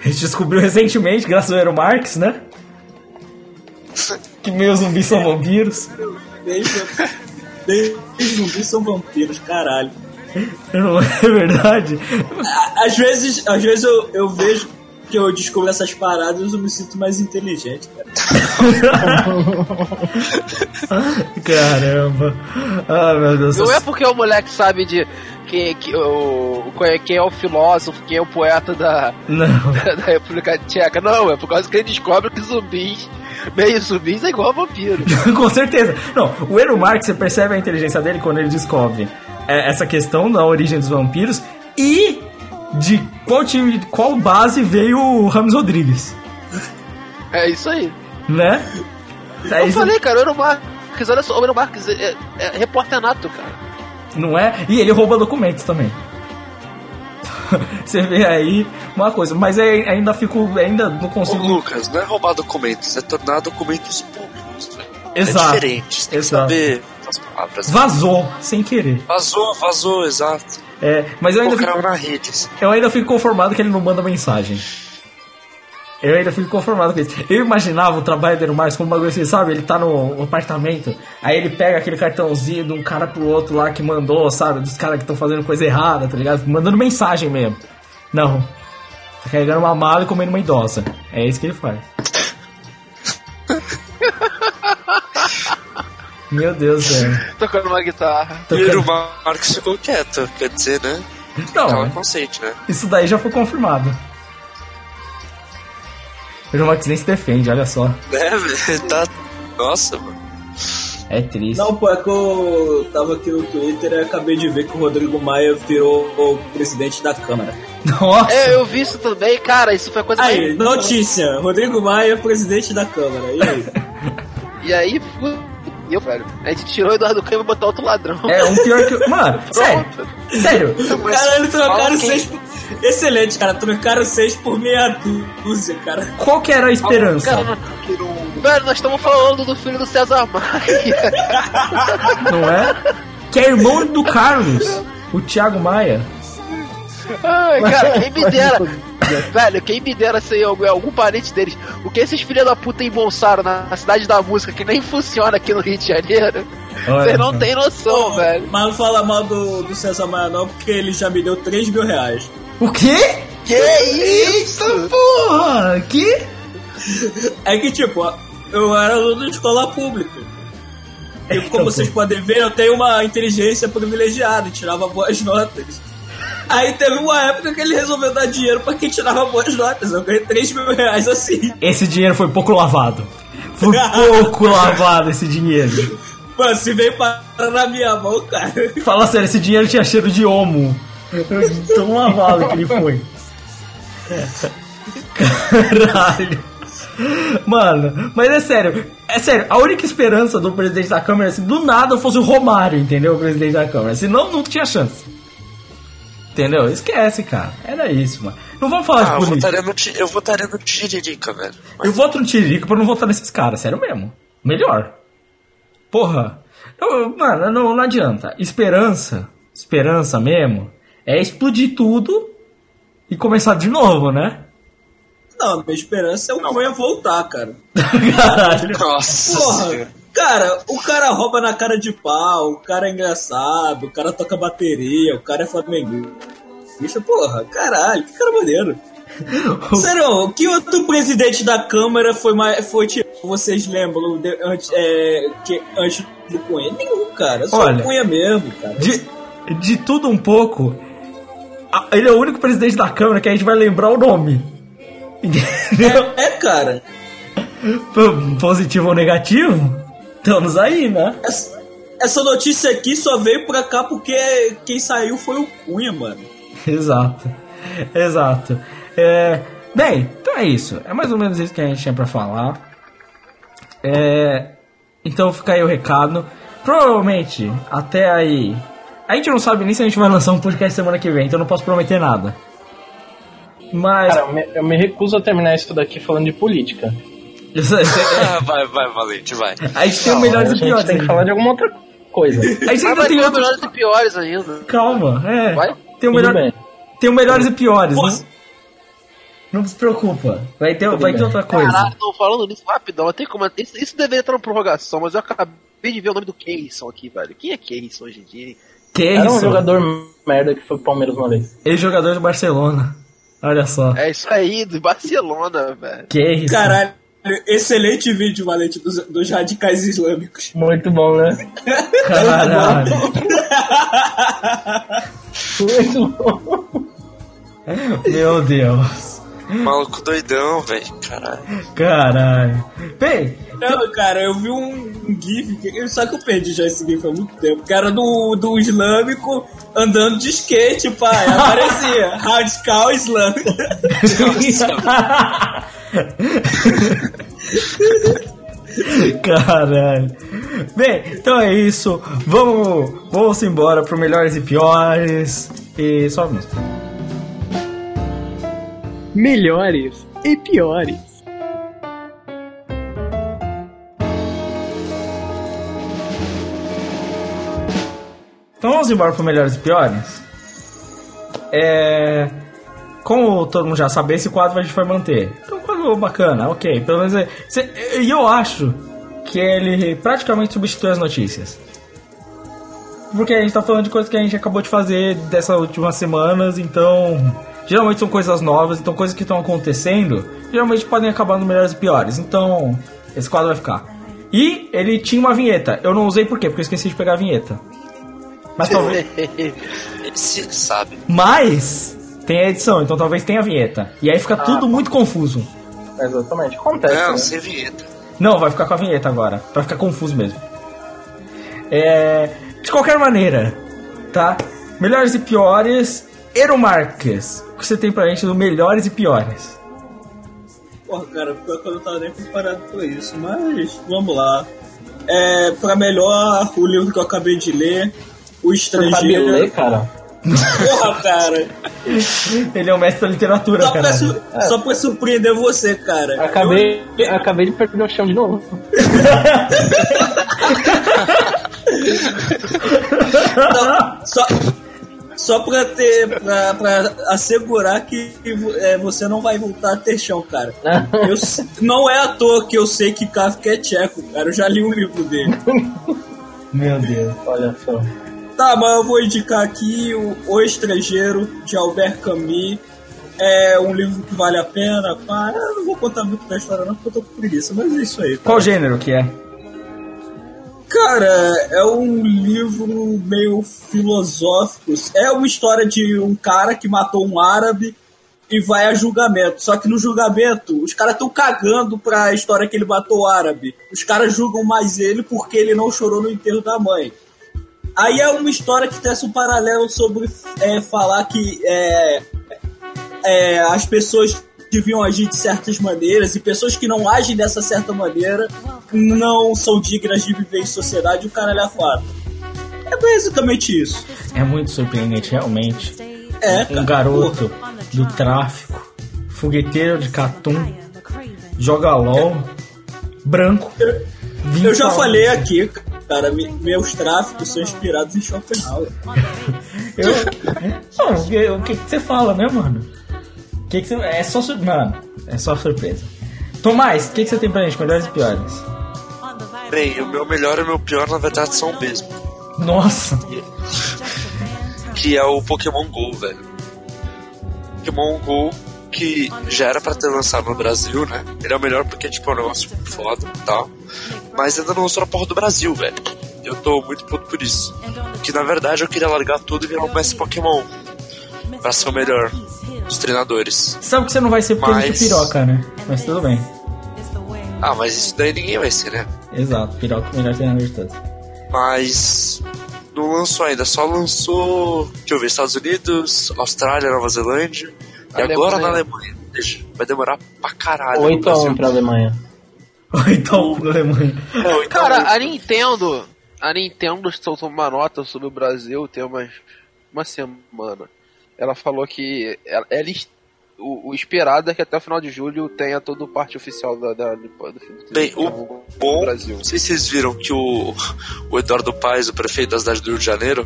A gente descobriu recentemente, graças ao Aero Marx, né? Que meio zumbis são vampiros. Desde zumbis são vampiros, caralho. Não *laughs* é verdade? Às vezes, às vezes eu, eu vejo que eu descubro essas paradas eu me sinto mais inteligente, cara. *laughs* Caramba. Ah, meu Deus. Não é porque o moleque sabe de quem, que, o, quem é o filósofo, quem é o poeta da, Não. *laughs* da República Tcheca. Não, é por causa que ele descobre que zumbis, meio zumbis, é igual a vampiro. *laughs* Com certeza. Não, o Ero Marx, você percebe a inteligência dele quando ele descobre é, essa questão da origem dos vampiros de qual time, qual base veio o Ramos Rodrigues, É isso aí. né? É Eu isso- falei, cara, o Euro Marques, olha só, o Euro Marques é, é, é repórter nato, cara. Não é? E ele rouba documentos também. *laughs* Você vê aí uma coisa, mas é- ainda fico, ainda não Ô, consigo. Lucas, não é roubar documentos, é tornar documentos públicos. velho. Exato. É diferente, você tem Exato. que saber as palavras. Vazou, sem querer. Vazou, vazou, exato. É, mas eu ainda, fico, eu ainda fico conformado que ele não manda mensagem. Eu ainda fico conformado com isso. Eu imaginava o trabalho dele mais como um bagulho assim, sabe? Ele tá no apartamento, aí ele pega aquele cartãozinho de um cara pro outro lá que mandou, sabe? Dos caras que estão fazendo coisa errada, tá ligado? Mandando mensagem mesmo. Não. Tá carregando uma mala e comendo uma idosa. É isso que ele faz. Meu Deus, velho. Tocando uma guitarra. Tô E o Marcos ficou quieto, quer dizer, né? Não, Cala consciente, né? isso daí já foi confirmado. O João Marques nem se defende, olha só. É, velho, tá. Nossa, mano. É triste. Não, pô, é que eu tava aqui no Twitter e acabei de ver que o Rodrigo Maia virou o presidente da Câmara. Nossa! É, eu vi isso também, cara. Isso foi coisa Aí, mais. notícia: Rodrigo Maia, presidente da Câmara. E aí? *laughs* E aí, fudeu, velho. A gente tirou o Eduardo Câmara e botou outro ladrão. É um pior que. o- *laughs* Mano, sério, sério. Caralho, trocaram quem- seis por... Excelente, cara. Trocaram seis por meia dúzia, cara. Qual que era a esperança? Cara, não- Velho, nós estamos falando do filho do César Maia. Não é? Que é irmão do Carlos, o Thiago Maia. Ai, cara, quem me dera. *laughs* Velho, quem me dera ser algum, algum parente deles. O que esses filhos da puta embolsaram na, na cidade da música que nem funciona aqui no Rio de Janeiro? Vocês não têm noção, velho. Mas não fala mal do, do César Maia, não, porque ele já me deu 3 mil reais. O quê? Que isso? Porra! Que? É que, tipo, eu era aluno de escola pública. E como vocês podem ver, eu tenho uma inteligência privilegiada e tirava boas notas. Aí teve uma época que ele resolveu dar dinheiro pra quem tirava boas notas. Eu ganhei 3 mil reais assim. Esse dinheiro foi pouco lavado. Foi pouco *laughs* lavado esse dinheiro. Mano, se veio parar na minha mão, cara. Fala sério, esse dinheiro tinha cheiro de homo. Tão lavado que ele foi. Caralho. Mano, mas é sério, é sério, a única esperança do presidente da Câmara é se do nada fosse o Romário, entendeu? O presidente da Câmara. Senão não tinha chance. Entendeu? Esquece, cara. Era isso, mano. Não vamos falar Ah, de eu política. votaria no, eu votaria no Tiririca, velho. Eu voto no Tiririca pra não votar nesses caras, sério mesmo. Melhor. Porra. Eu- mano, não, não adianta. Esperança, esperança mesmo, é explodir tudo e começar de novo, né? Não, minha esperança é o Cunha voltar, cara. Caralho. *laughs* Nossa Porra, senhora. Cara, o cara rouba na cara de pau, o cara é engraçado, o cara toca bateria, o cara é flamenguista. Bicho, porra, caralho, que cara maneiro. *laughs* Sério, que outro presidente da Câmara foi mais. Foi tipo, vocês lembram de- antes, é, que, antes do Cunha? Nenhum, cara. Só Olha, Cunha mesmo, cara. De, de tudo um pouco, a- ele é o único presidente da Câmara que a gente vai lembrar o nome. Entendeu? *laughs* É, cara. Positivo ou negativo? Estamos aí, né? Essa, essa notícia aqui só veio pra cá porque quem saiu foi o Cunha, mano. Exato. Exato. É, bem, então é isso. É mais ou menos isso que a gente tinha pra falar. É, então fica aí o recado. Provavelmente, até aí. A gente não sabe nem se a gente vai lançar um podcast semana que vem, então eu não posso prometer nada. Mas. Cara, eu me, eu me recuso a terminar isso daqui falando de política. Ah, vai, vai, Valente, vai. a gente tem o melhores a e gente piores. tem que falar de alguma outra coisa. A gente ainda tem outros. melhores e piores ainda. Calma, é. Vai? Tem o melhor. bem. Tem o melhores e piores. Pô, Não, não se preocupa. Vai ter, vai ter outra coisa. Caralho, tô falando nisso rapidão. Tem como... isso, isso deveria estar na prorrogação, mas eu acabei de ver o nome do Keyson aqui, velho. Quem é Keyson hoje em dia? hein? Que Era um jogador merda que foi pro Palmeiras uma vez. Ex-jogador do Barcelona. Olha só. É isso aí, do Barcelona, velho. Isso? Caralho, excelente vídeo, Valente, dos, dos radicais islâmicos. Muito bom, né? Caralho. Muito bom. Meu Deus. Maluco doidão, velho. Caralho. Caralho. Bem, Não, cara, eu vi um, GIF, que, só que eu perdi já esse GIF há muito tempo, que era do, do islâmico andando de skate, pai. Aparecia, *laughs* radical islâmico. *laughs* *laughs* Caralho. Bem, então é isso. Vamos, vamos embora pro melhores e piores. E só a música. Melhores e piores. Então vamos embora pro melhores e piores? é. Como todo mundo já sabe, esse quadro a gente vai manter. Então, quadro bacana, ok. Pelo menos. é- E eu acho que ele praticamente substitui as notícias. Porque a gente tá falando de coisas que a gente acabou de fazer dessas últimas semanas, então. Geralmente são coisas novas, então coisas que estão acontecendo geralmente podem acabar no melhores e piores. Então, esse quadro vai ficar. E ele tinha uma vinheta. Eu não usei por quê? Porque eu esqueci de pegar a vinheta. Mas talvez. *laughs* Ele se sabe. Mas tem a edição, então talvez tenha a vinheta. E aí fica tudo muito confuso. Exatamente. Acontece. Não, né? sem vinheta. Não, vai ficar com a vinheta agora, pra ficar confuso mesmo. É, de qualquer maneira, tá? Melhores e piores, Eromarques. O que você tem pra gente do melhores e piores? Porra, cara, pior que eu não tava nem preparado pra isso, mas vamos lá. É, pra melhor, o livro que eu acabei de ler, O Você sabe Estrangeiro. ler, cara? Porra, cara. Ele é o mestre da literatura, Só pra, cara. su- só pra surpreender você, cara. Acabei, acabei de perder o chão de novo. Não, só, só pra ter. Pra, pra assegurar que é, você não vai voltar a ter chão, cara. *laughs* Eu não é à toa que eu sei que Kafka é tcheco, cara. Eu já li um livro dele. Meu Deus. Olha só. Tá, mas eu vou indicar aqui o, o Estrangeiro, de Albert Camus. É um livro que vale a pena. Pá, eu não vou contar muito da história, não, porque eu tô com preguiça, mas é isso aí. cara. Qual gênero que é? Cara, é um livro meio filosófico. É uma história de um cara que matou um árabe e vai a julgamento. Só que no julgamento, os caras estão cagando pra história que ele matou o árabe. Os caras julgam mais ele porque ele não chorou no enterro da mãe. Aí é uma história que tece um paralelo sobre é, falar que é, é, as pessoas deviam agir de certas maneiras e pessoas que não agem dessa certa maneira não são dignas de viver em sociedade o caralho é fato. É basicamente isso. É muito surpreendente, realmente. É, Um cara. garoto do tráfico, fogueteiro de Catum, joga LOL, branco. Eu já 20 falei aqui, cara, me- meus tráficos são inspirados em Schopenhauer. *laughs* Eu... Não, o que- o que você fala, né, mano? O que que você... É só. Mano, é só surpresa. Tomás, o que, que você tem pra gente? Melhores e piores? Bem, o meu melhor e o meu pior, na verdade, são o mesmo. Nossa! Que é o Pokémon GO, velho. Pokémon GO que já era pra ter lançado no Brasil, né? Ele é o melhor porque, tipo, é um negócio foda e tal. Mas ainda não lançou na porra do Brasil, velho. Eu tô muito puto por isso. Que na verdade eu queria largar tudo e virar um mestre Pokémon. Pra ser o melhor dos treinadores. Sabe que você não vai ser porque é Mas- piroca, né? Mas tudo bem. Ah, mas isso daí ninguém vai ser, né? Exato, piroca é o melhor treinador de todos. Mas não lançou ainda, só lançou, deixa eu ver, Estados Unidos, Austrália, Nova Zelândia e Alemanha. agora na Alemanha. Deixa, Vai demorar pra caralho. no 8 a 1 Brasil. pra Alemanha. Ou *laughs* então pra Alemanha. É, ou então, Cara, a Nintendo. A Nintendo soltou uma nota sobre o Brasil tem umas, uma semana. Ela falou que ela, ela o, o esperado é que até o final de julho tenha toda a parte oficial da, da, do, do, Bem, o bom, Brasil. não sei se vocês viram que o, o Eduardo Paes, o prefeito da cidade do Rio de Janeiro,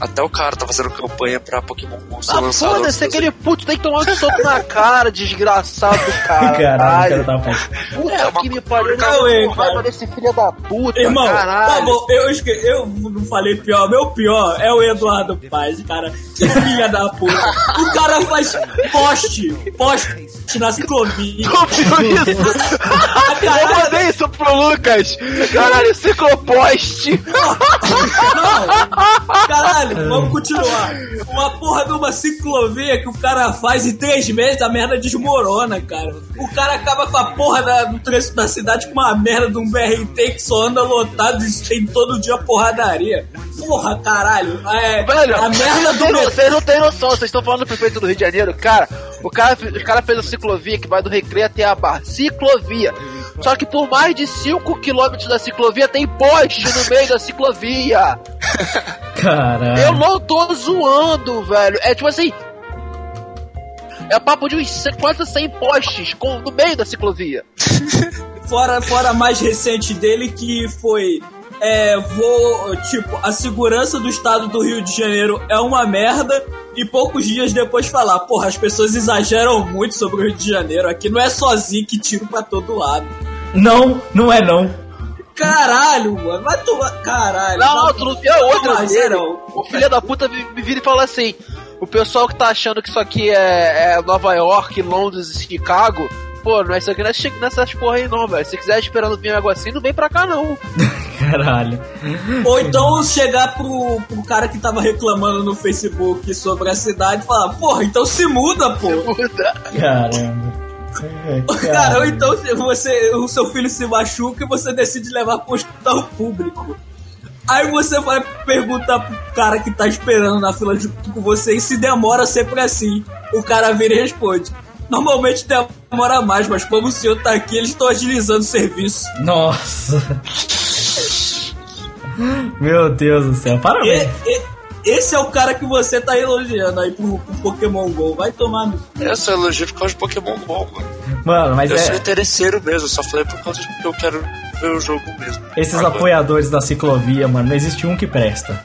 até o cara tá fazendo campanha pra Pokémon Go ser Ah, lançado. foda-se, aquele puto tem que tomar um soco na *laughs* cara, desgraçado do cara. Caralho, o cara tá Puta É, uma que me pariu, não, raiva cara. desse filho da puta, Irmão, tá caralho. bom, eu, esque... eu não falei pior. Meu pior é o Eduardo Paz, cara. Que filha da puta. O cara faz poste, poste na ciclovia. Eu mandei isso pro Lucas! Caralho, cicloposte! Não, caralho, vamos continuar. Uma porra de uma ciclovia que o cara faz em três meses, a merda desmorona, cara. O cara acaba com a porra da- do trânsito da cidade com uma merda de um BRT que só anda lotado e tem todo dia porradaria. Porra, caralho. É, Velho, a merda do vocês não- metrô. vocês não tem noção, vocês estão falando do prefeito do Rio de Janeiro, cara. O cara, o cara fez a ciclovia que vai do Recreio até a Barra. Ciclovia. Só que por mais de 5 quilômetros da ciclovia tem poste no meio da ciclovia. *laughs* Caralho. Eu não tô zoando, velho. É tipo assim. É papo de uns quase 100 postes com, no meio da ciclovia. *laughs* Fora, fora a mais recente dele, que foi é, vou, tipo, a segurança do estado do Rio de Janeiro é uma merda e poucos dias depois falar, porra, as pessoas exageram muito sobre o Rio de Janeiro, aqui não é sozinho que tiro pra todo lado. Não, não é não. Caralho, mano, vai tomar. Caralho. Não, não, tu não viu a outra dele. não. O filho da puta me, me vira e fala assim: o pessoal que tá achando que isso aqui é, é Nova York, Londres e Chicago. Pô, não é isso aqui não é nessas porra aí não, velho. Se quiser esperando vir um negócio assim, não vem pra cá não. *laughs* Caralho. Ou então chegar pro, pro cara que tava reclamando no Facebook sobre a cidade e falar, porra, então se muda, pô. Muda. Caramba. É, Cara, ou então se você, o seu filho se machuca e você decide levar pro hospital público. Aí você vai perguntar pro cara que tá esperando na fila junto com você e se demora sempre assim. O cara vira e responde. Normalmente demora mais, mas como o senhor tá aqui, eles estão agilizando o serviço. Nossa. Meu Deus do céu. E- Parabéns. e- esse é o cara que você tá elogiando aí pro, pro Pokémon GO. Vai tomar no. Eu só elogio por causa de Pokémon GO, mano. Mano, mas Eu sou é, interesseiro mesmo, só falei por causa de que eu quero ver o jogo mesmo. esses Agora. apoiadores da ciclovia, mano, não existe um que presta.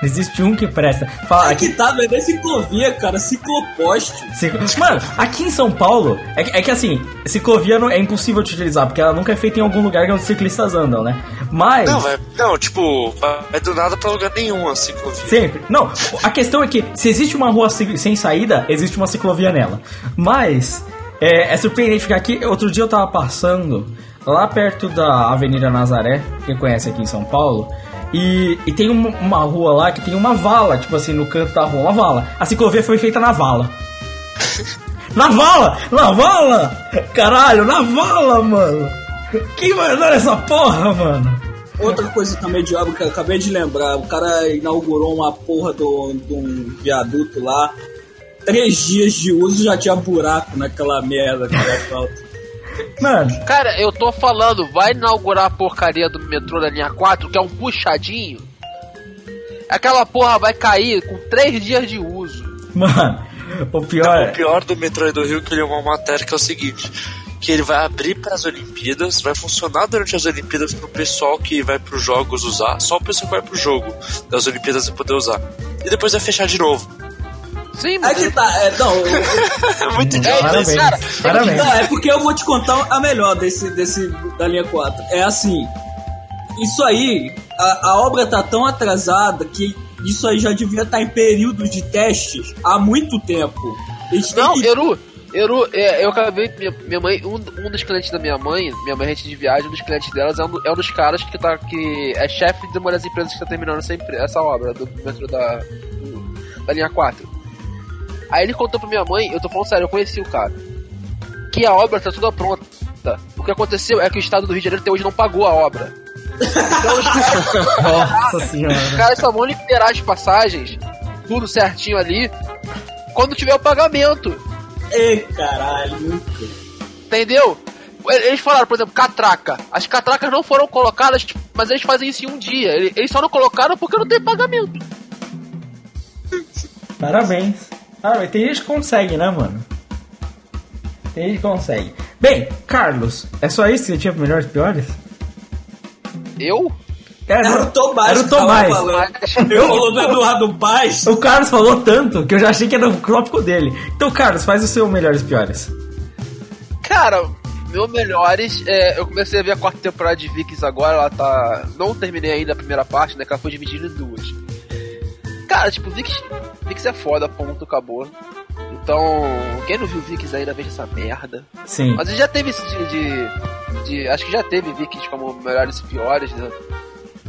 Não existe um que presta. Fala, Aqui tá, velho, é ciclovia, cara, cicloposte. Ciclo- Mano, aqui em São Paulo, é que, é que assim, ciclovia não, é impossível de utilizar, porque ela nunca é feita em algum lugar que os ciclistas andam, né? Mas. Não, vai, não, tipo, vai do nada pra lugar nenhum, assim, ciclovia. Sempre. Não, a questão é que se existe uma rua sem saída, existe uma ciclovia nela. Mas é, é surpreendente ficar aqui. Outro dia eu tava passando lá perto da Avenida Nazaré, quem conhece aqui em São Paulo. E, e tem uma, uma rua lá que tem uma vala, tipo assim, no canto da rua, uma vala. A ciclovia foi feita na vala. *laughs* na vala! Na vala! Caralho, na vala, mano! Quem vai andar nessa porra, mano? Outra coisa também obra que eu acabei de lembrar, o cara inaugurou uma porra do- de um viaduto lá. Três dias de uso já tinha buraco naquela merda de asfalto. Mano, Cara, eu tô falando, vai inaugurar a porcaria do metrô da linha 4, que é um puxadinho. Aquela porra vai cair com três dias de uso. mano, o pior. O pior do metrô do Rio é que ele é uma matéria que é o seguinte: que ele vai abrir para as Olimpíadas, vai funcionar durante as Olimpíadas pro pessoal que vai pros jogos usar, só o pessoal que vai pro jogo das Olimpíadas vai poder usar. E depois vai fechar de novo. Sim, É mas que tá, é, não, eu- *laughs* É muito É, idiota Parabéns. isso. cara, Parabéns. não, é porque eu vou te contar a melhor desse, desse da linha 4. É assim, isso aí, a, a obra tá tão atrasada que isso aí já devia estar em período de testes há muito tempo. Não, que- Eru, Eru, é, eu acabei. Minha, minha mãe, um, um dos clientes da minha mãe, minha mãe é agente de viagem, um dos clientes delas é um, é um dos caras que tá. que é chefe de uma das empresas que tá terminando essa, essa obra do metrô da. da linha 4. Aí ele contou pra minha mãe, eu tô falando sério, eu conheci o cara. Que a obra tá toda pronta. O que aconteceu é que o estado do Rio de Janeiro até hoje não pagou a obra. Então os caras, *laughs* Nossa senhora. os caras só vão liberar as passagens, tudo certinho ali, quando tiver o pagamento. Ê, caralho. Entendeu? Eles falaram, por exemplo, catraca. As catracas não foram colocadas, mas eles fazem isso em um dia. Ele- Eles só não colocaram porque não tem pagamento. Parabéns. Parabéns. Tem gente que consegue, né, mano? Tem gente que consegue. Bem, Carlos, é só isso que você tinha pra melhores e piores? Eu? Era, Era o Tomás. Era o Tomás. Eu falou do Eduardo Paz. O Carlos falou tanto que eu já achei que era o tópico dele. Então, Carlos, faz o seu melhores e piores. Cara, meu melhores. é, eu comecei a ver a quarta temporada de Vikings agora. Ela tá. Não terminei ainda a primeira parte, né? Que ela foi dividida em duas. Cara, tipo, Vikings, Vikings é foda, ponto, acabou. Então, quem não viu Vikings ainda veja essa merda. Sim. Mas já teve isso de, de, de- Acho que já teve Vikings como melhores e piores, né?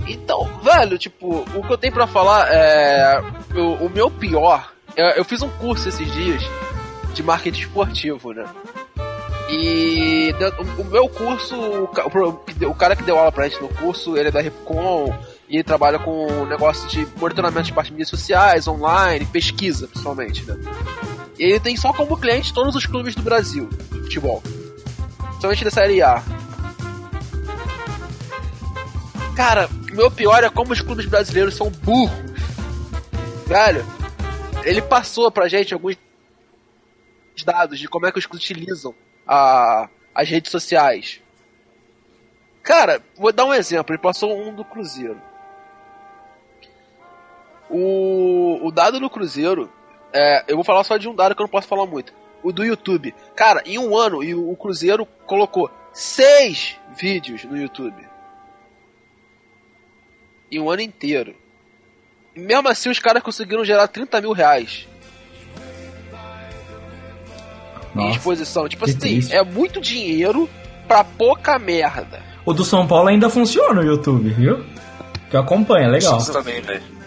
Então, velho, tipo, o que eu tenho pra falar é. O, o meu pior. Eu, eu fiz um curso esses dias de marketing esportivo, né? E o, meu curso, o cara que deu aula pra gente no curso, ele é da Repcom e trabalha com negócio de monitoramento de parte de mídias sociais, online, pesquisa, principalmente, né? E ele tem só como cliente todos os clubes do Brasil de futebol. Principalmente da Série A. Cara, o meu pior é como os clubes brasileiros são burros. Velho, ele passou pra gente alguns dados de como é que os clubes utilizam a, as redes sociais. Cara, vou dar um exemplo. Ele passou um do Cruzeiro. O, o dado do Cruzeiro, é, eu vou falar só de um dado que eu não posso falar muito. O do YouTube. Cara, em um ano, e o Cruzeiro colocou seis vídeos no YouTube. Em um ano inteiro. E mesmo assim, os caras conseguiram gerar 30 mil reais. em Nossa, exposição. Tipo assim, triste. é muito dinheiro pra pouca merda. O do São Paulo ainda funciona no YouTube, viu? Que eu acompanho, é legal. Isso também, velho.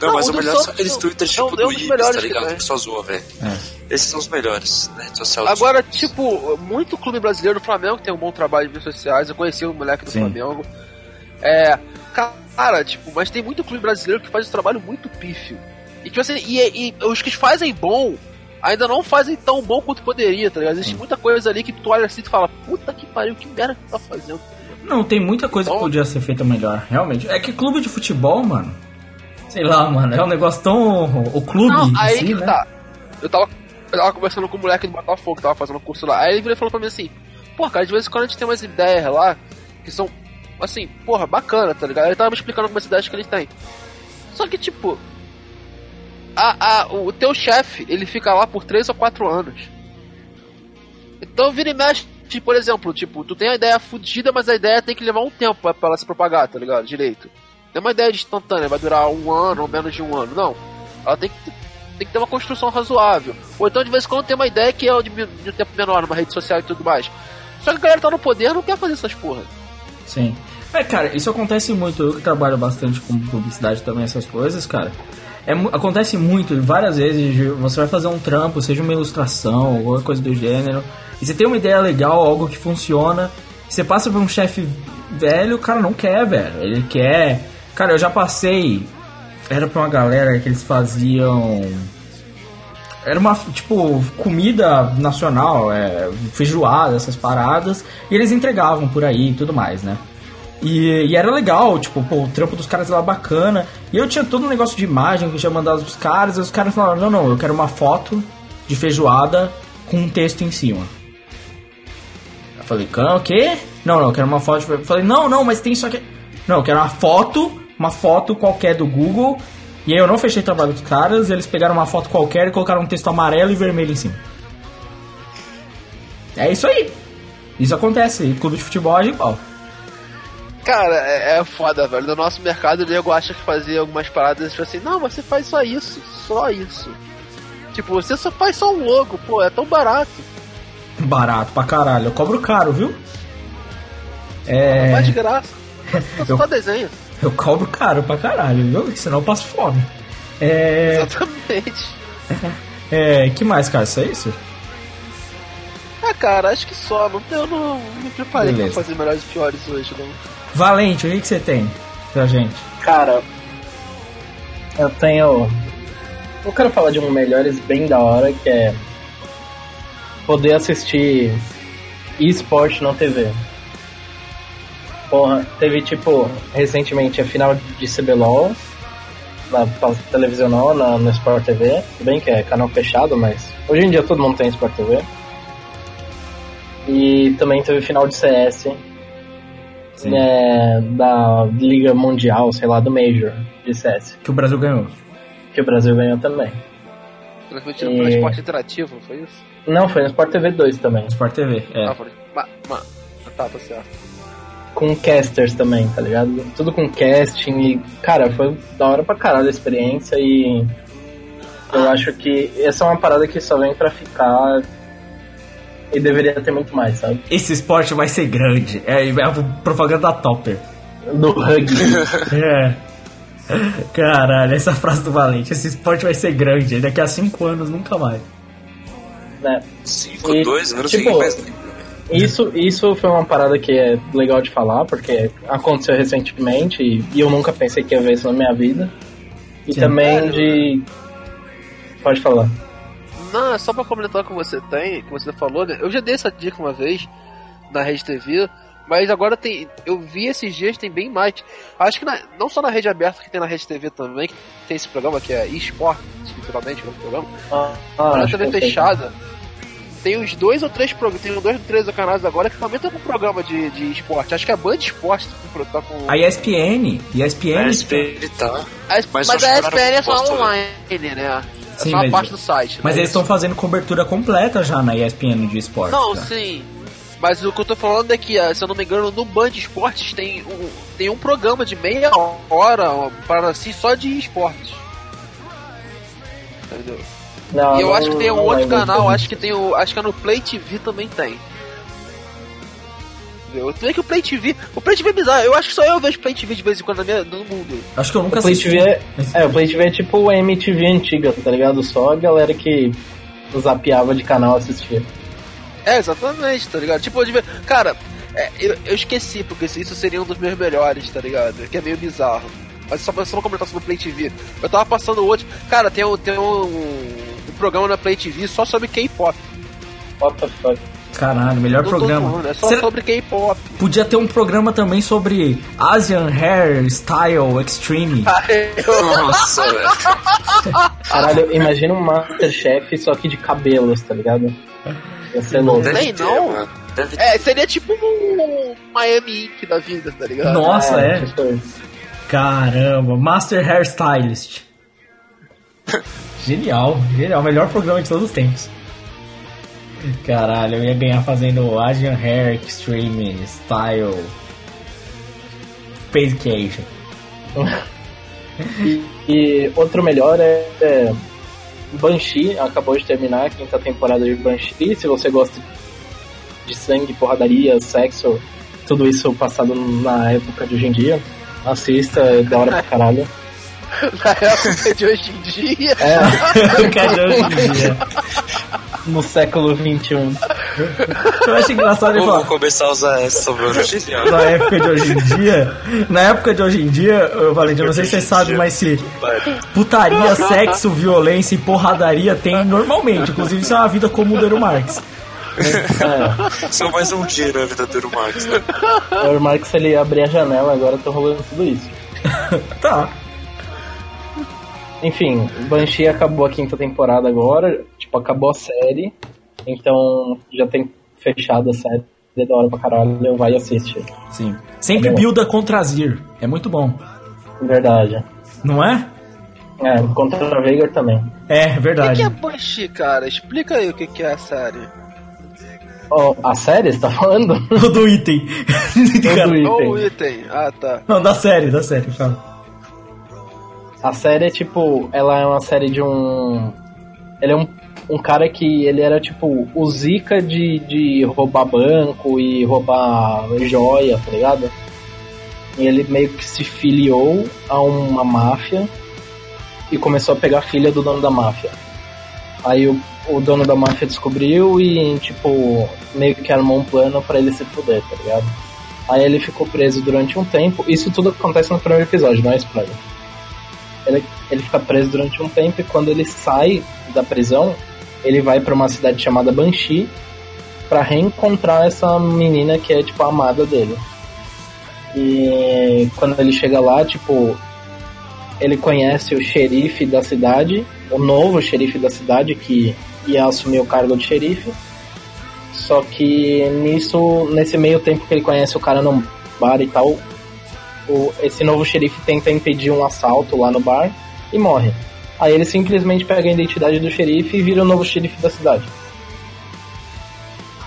Não, Não, mas o o do melhor são aqueles um- twitters um- tipo é um do Ibis, melhores tá que ligado? tem. Que só zoa, velho. É. Esses são os melhores, né? Social Agora, tipo, muito clube brasileiro, o Flamengo tem um bom trabalho de redes sociais. Eu conheci o moleque do Sim. Flamengo. É. Cara, tipo, mas tem muito clube brasileiro que faz um trabalho muito pífio. E, tipo assim, e, e os que fazem bom ainda não fazem tão bom quanto poderia, tá ligado? Existe muita coisa ali que tu olha assim e tu fala, puta que pariu, que merda que tu tá fazendo. Não, tem muita coisa que Então- podia ser feita melhor, realmente. É que clube de futebol, mano. Sei lá, mano, é um negócio tão. O clube. Não, aí si, que né? tá. Eu tava, eu tava conversando com o moleque do Botafogo, que tava fazendo um curso lá. Aí ele virou e falou pra mim assim: Pô, cara, de vez em quando a gente tem umas ideias lá que são, assim, porra, bacana, tá ligado? Ele tava me explicando algumas ideias que ele tem. Só que, tipo, a, a, o teu chefe, ele fica lá por 3 ou 4 anos. Então vira e mexe, por exemplo, tipo, tu tem a ideia fudida, mas a ideia tem que levar um tempo pra, pra ela se propagar, tá ligado? Direito. Não é uma ideia de instantânea, vai durar um ano ou menos de um ano, não. Ela tem que, tem que ter uma construção razoável. Ou então, de vez em quando, tem uma ideia que é de, de um tempo menor, numa rede social e tudo mais. Só que a galera tá no poder não quer fazer essas porra. Sim. É, cara, isso acontece muito. Eu que trabalho bastante com publicidade também, essas coisas, cara. É, acontece muito, várias vezes, você vai fazer um trampo, seja uma ilustração, ou coisa do gênero, e você tem uma ideia legal, algo que funciona, você passa por um chefe velho, o cara não quer, velho. Ele quer. Cara, eu já passei. Era pra uma galera que eles faziam. Era uma, tipo, comida nacional, é, feijoada, essas paradas, e eles entregavam por aí e tudo mais, né? E, e era legal, tipo, pô, o trampo dos caras era bacana. E eu tinha todo um negócio de imagem que eu tinha mandado pros caras, e os caras falaram, não, não, eu quero uma foto de feijoada com um texto em cima. Eu falei, "Cã, o quê? Não, não, eu quero uma foto. de fe-" Eu falei, não, não, mas tem só que. Não, eu quero uma foto, uma foto qualquer do Google. E aí eu não fechei o trabalho dos caras, eles pegaram uma foto qualquer e colocaram um texto amarelo e vermelho em cima. É isso aí. Isso acontece, e clube de futebol é igual. Cara, é, é foda, velho. No nosso mercado, o nego acha que fazer algumas paradas, tipo assim, não, você faz só isso, só isso. Tipo, você só faz só um logo, pô, é tão barato. Barato pra caralho. Eu cobro caro, viu? É. Faz de graça. *laughs* Só Eu- só desenho. Eu cobro caro pra caralho, viu? Senão eu passo fome. É. Exatamente. É. que mais, cara? Isso é isso? Ah, cara, acho que só. Não, eu não, não me preparei Beleza. pra fazer melhores e piores hoje, não. Valente, o que, que você tem pra gente? Cara, eu tenho. Eu quero falar de um melhores bem da hora que é poder assistir esporte na TV. Porra, teve tipo recentemente a final de CBLOL na pa- televisional, na, no Sport TV. Tudo bem que é canal fechado, mas hoje em dia todo mundo tem Sport TV. E também teve final de CS Sim. é, da Liga Mundial, sei lá, do Major de CS, Que o Brasil ganhou. que o Brasil ganhou também. Transmitido E- pelo esporte interativo, foi isso? Não, foi no Sport TV 2 também, Sport TV, é. Ah, foi. Ma, ma, tá, tá certo. Com casters também, tá ligado? Tudo com casting e, cara, foi da hora pra caralho a experiência e eu acho que essa é uma parada que só vem pra ficar e deveria ter muito mais, sabe? Esse esporte vai ser grande. É, é a propaganda da Topper. Do rugby. *laughs* É. Caralho, essa frase do Valente. Esse esporte vai ser grande. Daqui a 5 anos, nunca mais. né? 5, E, 2 anos, tipo, ninguém. Isso, isso foi uma parada que é legal de falar, porque aconteceu recentemente e, e eu nunca pensei que ia ver isso na minha vida. E Sim. também de. Pode falar. Não, é só pra comentar o que você tem, que você falou, né? Eu já dei essa dica uma vez na Rede TV, mas agora tem. Eu vi esses dias, tem bem mais. Acho que na- não só na rede aberta que tem na Rede TV também, que tem esse programa que é eSport, literalmente, é um programa. Ah, Mas na acho TV que eu sei. Tem uns dois ou três programas, tem uns dois ou três canais agora que também tá com programa de, de esporte. Acho que a Band Esporte tá com. Tá com... A ESPN, ESPN, A SPN tá. A es- Mas mas, a ESPN é só proposta, online, né? É Sim, só mas- parte do site. mas né? eles estão fazendo cobertura completa já na ESPN de esporte. Não, tá? sim. Mas o que eu tô falando é que, ah, se eu não me engano, no Band Esportes tem um, tem um programa de meia hora para si só de esportes. Entendeu? Não, e eu não- acho que tem um não outro canal, acho que tem o. Acho que é no Play TV também tem. Tu vê que o Play TV. O Play TV é bizarro, eu acho que só eu vejo Play TV de vez em quando na minha, no mundo. Acho que eu nunca O Play assisti. TV é, é, o Play TV é tipo a MTV antiga, tá ligado? Só a galera que zapeava de canal assistia. É, exatamente, tá ligado? Tipo, eu cara, é, eu, eu esqueci, porque isso seria um dos meus melhores, tá ligado? Que é meio bizarro. Mas só pra, só comentar sobre o Play TV. Eu tava passando outro. Cara, tem, um, tem um programa na Play TV só sobre K-pop. What the fuck? Caralho, melhor Não programa. é só Será- sobre K-pop. Podia ter um programa também sobre Asian Hair Style Extreme. *laughs* Nossa, *laughs* velho. Caralho, imagina um Masterchef só que de cabelos, tá ligado? Ia ser louco. Deve Sei não. mano. Deve ter. É, seria tipo um Miami Ink da vida, tá ligado? Nossa, é. tipo isso. Caramba, Master Hairstylist. Genial, genial. Melhor programa de todos os tempos. Caralho, eu ia ganhar fazendo Asian Hair Extreme Style Spacecation. *laughs* E, e outro melhor é, é Banshee, acabou de terminar a quinta temporada de Banshee. Se você gosta de sangue, porradaria, sexo, tudo isso passado na época de hoje em dia, assista, é da hora pra caralho. *laughs* Na época de hoje em dia. É, *laughs* Cadê hoje em dia? no século XXI. Eu acho engraçado ele Vou falar. começar a usar essa. Genial. Na época de hoje em dia, na época de hoje em dia, Valentim, eu não sei se você sabe, mas se putaria, sexo, violência e porradaria tem normalmente. Inclusive, isso é uma vida comum do Eero Marx. É, Só mais um dia na vida do Eero Marx, né? o Marx ele abrir a janela, agora tá rolando tudo isso. Tá. Enfim, Banshee acabou a quinta temporada agora, tipo, acabou a série, então já tem fechado a série, é da hora pra caralho, vai e assiste. Sim. Sempre bom. builda contra Azir. É muito bom. Verdade. Não é? É, contra a Veigar também. É, O que, verdade. que é Banshee, cara? Explica aí o que, que é a série. Ó, a série, você tá falando? *laughs* O do item. *laughs* Do Ou o item. item. Ah, tá. Não, da série, da série, fala. A série é tipo, ela é uma série de um. Ele é um, um cara que ele era tipo o Zika de, de roubar banco e roubar joia, tá ligado? E ele meio que se filiou a uma máfia e começou a pegar a filha do dono da máfia. Aí o, o dono da máfia descobriu e, tipo, meio que armou um plano pra ele se fuder, tá ligado? Aí ele ficou preso durante um tempo. Isso tudo acontece no primeiro episódio, não é spoiler. Ele, ele fica preso durante um tempo e quando ele sai da prisão, ele vai pra uma cidade chamada Banshee pra reencontrar essa menina que é, tipo, a amada dele. E quando ele chega lá, tipo, ele conhece o xerife da cidade, o novo xerife da cidade que ia assumir o cargo de xerife. Só que nisso, nesse meio tempo que ele conhece o cara no bar e tal, o, esse novo xerife tenta impedir um assalto lá no bar e morre. Aí ele simplesmente pega a identidade do xerife e vira o novo xerife da cidade.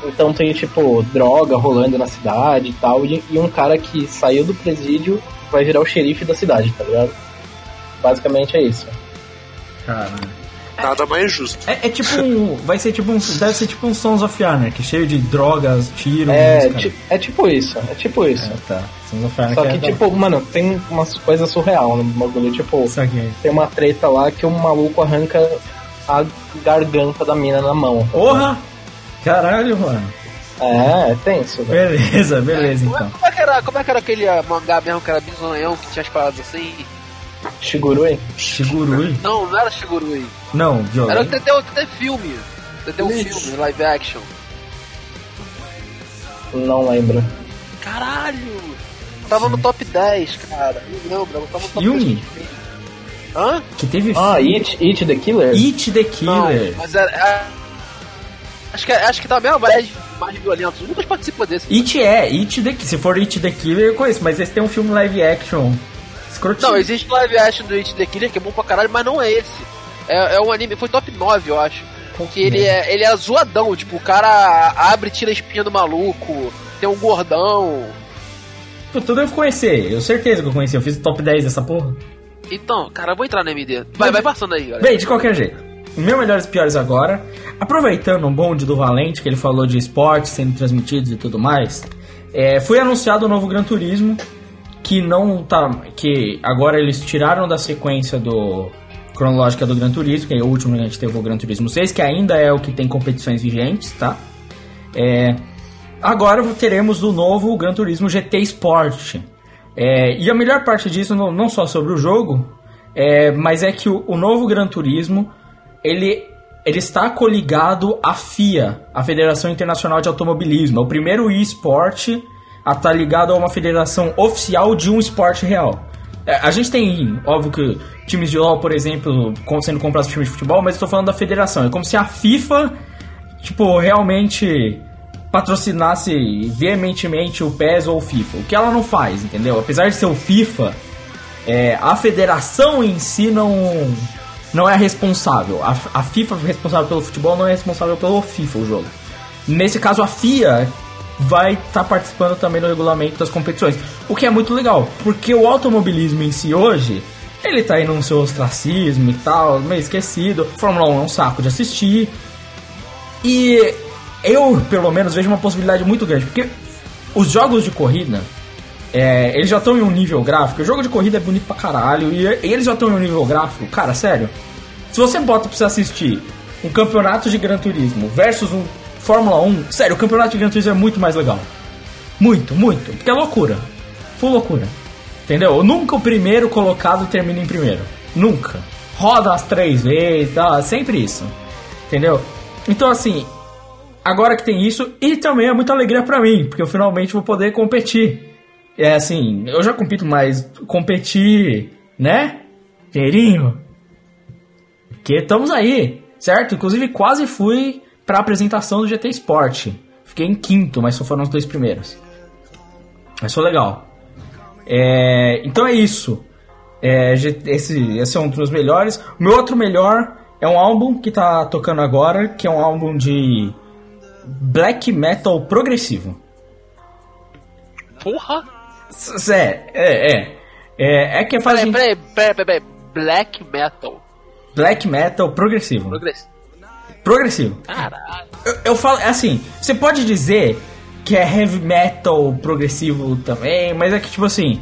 Então tem tipo droga rolando na cidade e tal, e, e um cara que saiu do presídio vai virar o xerife da cidade, tá ligado? Basicamente é isso. Caralho. Nada mais justo. É, é tipo um. Vai ser tipo um. Deve ser tipo um Sons of Anarchy, cheio de drogas, tiros. É, ti- é tipo isso, é tipo isso. É, tá. Sons of Anarchy Só é que, da- tipo, mano, tem umas coisas surreal no bagulho. Tipo, tem uma treta lá que o maluco arranca a garganta da mina na mão. tá Porra! Caralho, mano. É, é tenso, velho. Beleza, beleza é, então. como é que era, como é que era aquele mangá mesmo que era bizonhão, que tinha as paradas assim? Shigurui? Shigurui? Não, não era Shigurui. Não, Era violento. tem até, até filme. Até um filme, live action. Não lembro. Caralho! Tava no top 10, cara. Não lembro, tava no top Filme? 10. Hã? Que teve Ah, filme. It, It the Killer? It the Não, Killer. mas era. era- Acho que, acho que tá a mesma vibe mais violento. O Lucas participou desse. It é, It the, se for It the Killer, eu conheço, mas esse tem um filme live action. Escrotinho. Não, existe live action do It the Killer que é bom pra caralho, mas não é esse. É, é um anime, foi top 9, eu acho. Que ele é, ele é zoadão, tipo, o cara abre e tira a espinha do maluco, tem um gordão. Pô, tu deve conhecer, eu certeza que eu conheci, eu fiz o top 10 dessa porra. Então, cara, eu vou entrar no MD. Vai, vai passando aí, galera. Bem, de qualquer jeito, meu melhores e piores agora, aproveitando o bonde do Valente, que ele falou de esportes sendo transmitidos e tudo mais, é, foi anunciado o novo Gran Turismo, que não tá. que agora eles tiraram da sequência do. cronológica do Gran Turismo, que é o último que a gente teve o Gran Turismo 6, que ainda é o que tem competições vigentes, tá? É, agora teremos o novo Gran Turismo GT Sport. É, e a melhor parte disso, não, não só sobre o jogo, é, mas é que o, o novo Gran Turismo ele, ele está coligado à FIA, a Federação Internacional de Automobilismo. É o primeiro e-sport a estar ligado a uma federação oficial de um esporte real. É, a gente tem, óbvio que times de LoL, por exemplo, sendo comprados por times de futebol, mas estou falando da federação. É como se a FIFA, tipo, realmente patrocinasse veementemente o PES ou o FIFA. O que ela não faz, entendeu? Apesar de ser o FIFA, é, a federação em si não, não é responsável. A, a FIFA responsável pelo futebol não é responsável pelo FIFA, o jogo. Nesse caso, a FIA vai estar participando também no regulamento das competições. O que é muito legal, porque o automobilismo em si hoje, ele tá aí no seu ostracismo e tal, meio esquecido. Fórmula 1 é um saco de assistir. E eu, pelo menos, vejo uma possibilidade muito grande, porque os jogos de corrida, é, eles já estão em um nível gráfico. O jogo de corrida é bonito pra caralho. E, e eles já estão em um nível gráfico. Cara, sério. Se você bota pra você assistir um campeonato de Gran Turismo versus um Fórmula 1, sério, o campeonato de Gran Turismo é muito mais legal. Muito, muito. Porque é loucura. Full loucura. Entendeu? Nunca o primeiro colocado termina em primeiro. Nunca. Roda as três vezes, tá? Sempre isso. Entendeu? Então, assim, agora que tem isso, e também é muita alegria pra mim, porque eu finalmente vou poder competir. É assim, eu já compito, mas competir, né? Dinheirinho. Porque estamos aí, certo? Inclusive quase fui pra apresentação do GT Sport. Fiquei em quinto, mas só foram os dois primeiros. Mas foi legal. É, então é isso. É, esse, esse é um dos melhores. O meu outro melhor é um álbum que tá tocando agora, que é um álbum de black metal progressivo. Porra! É, é, é. É, é que faz Peraí, peraí, peraí, peraí, peraí. Black Metal. black metal progressivo. Progress. Progressivo. Caralho. Eu, eu falo, é assim, você pode dizer que é heavy metal progressivo também, mas é que tipo assim,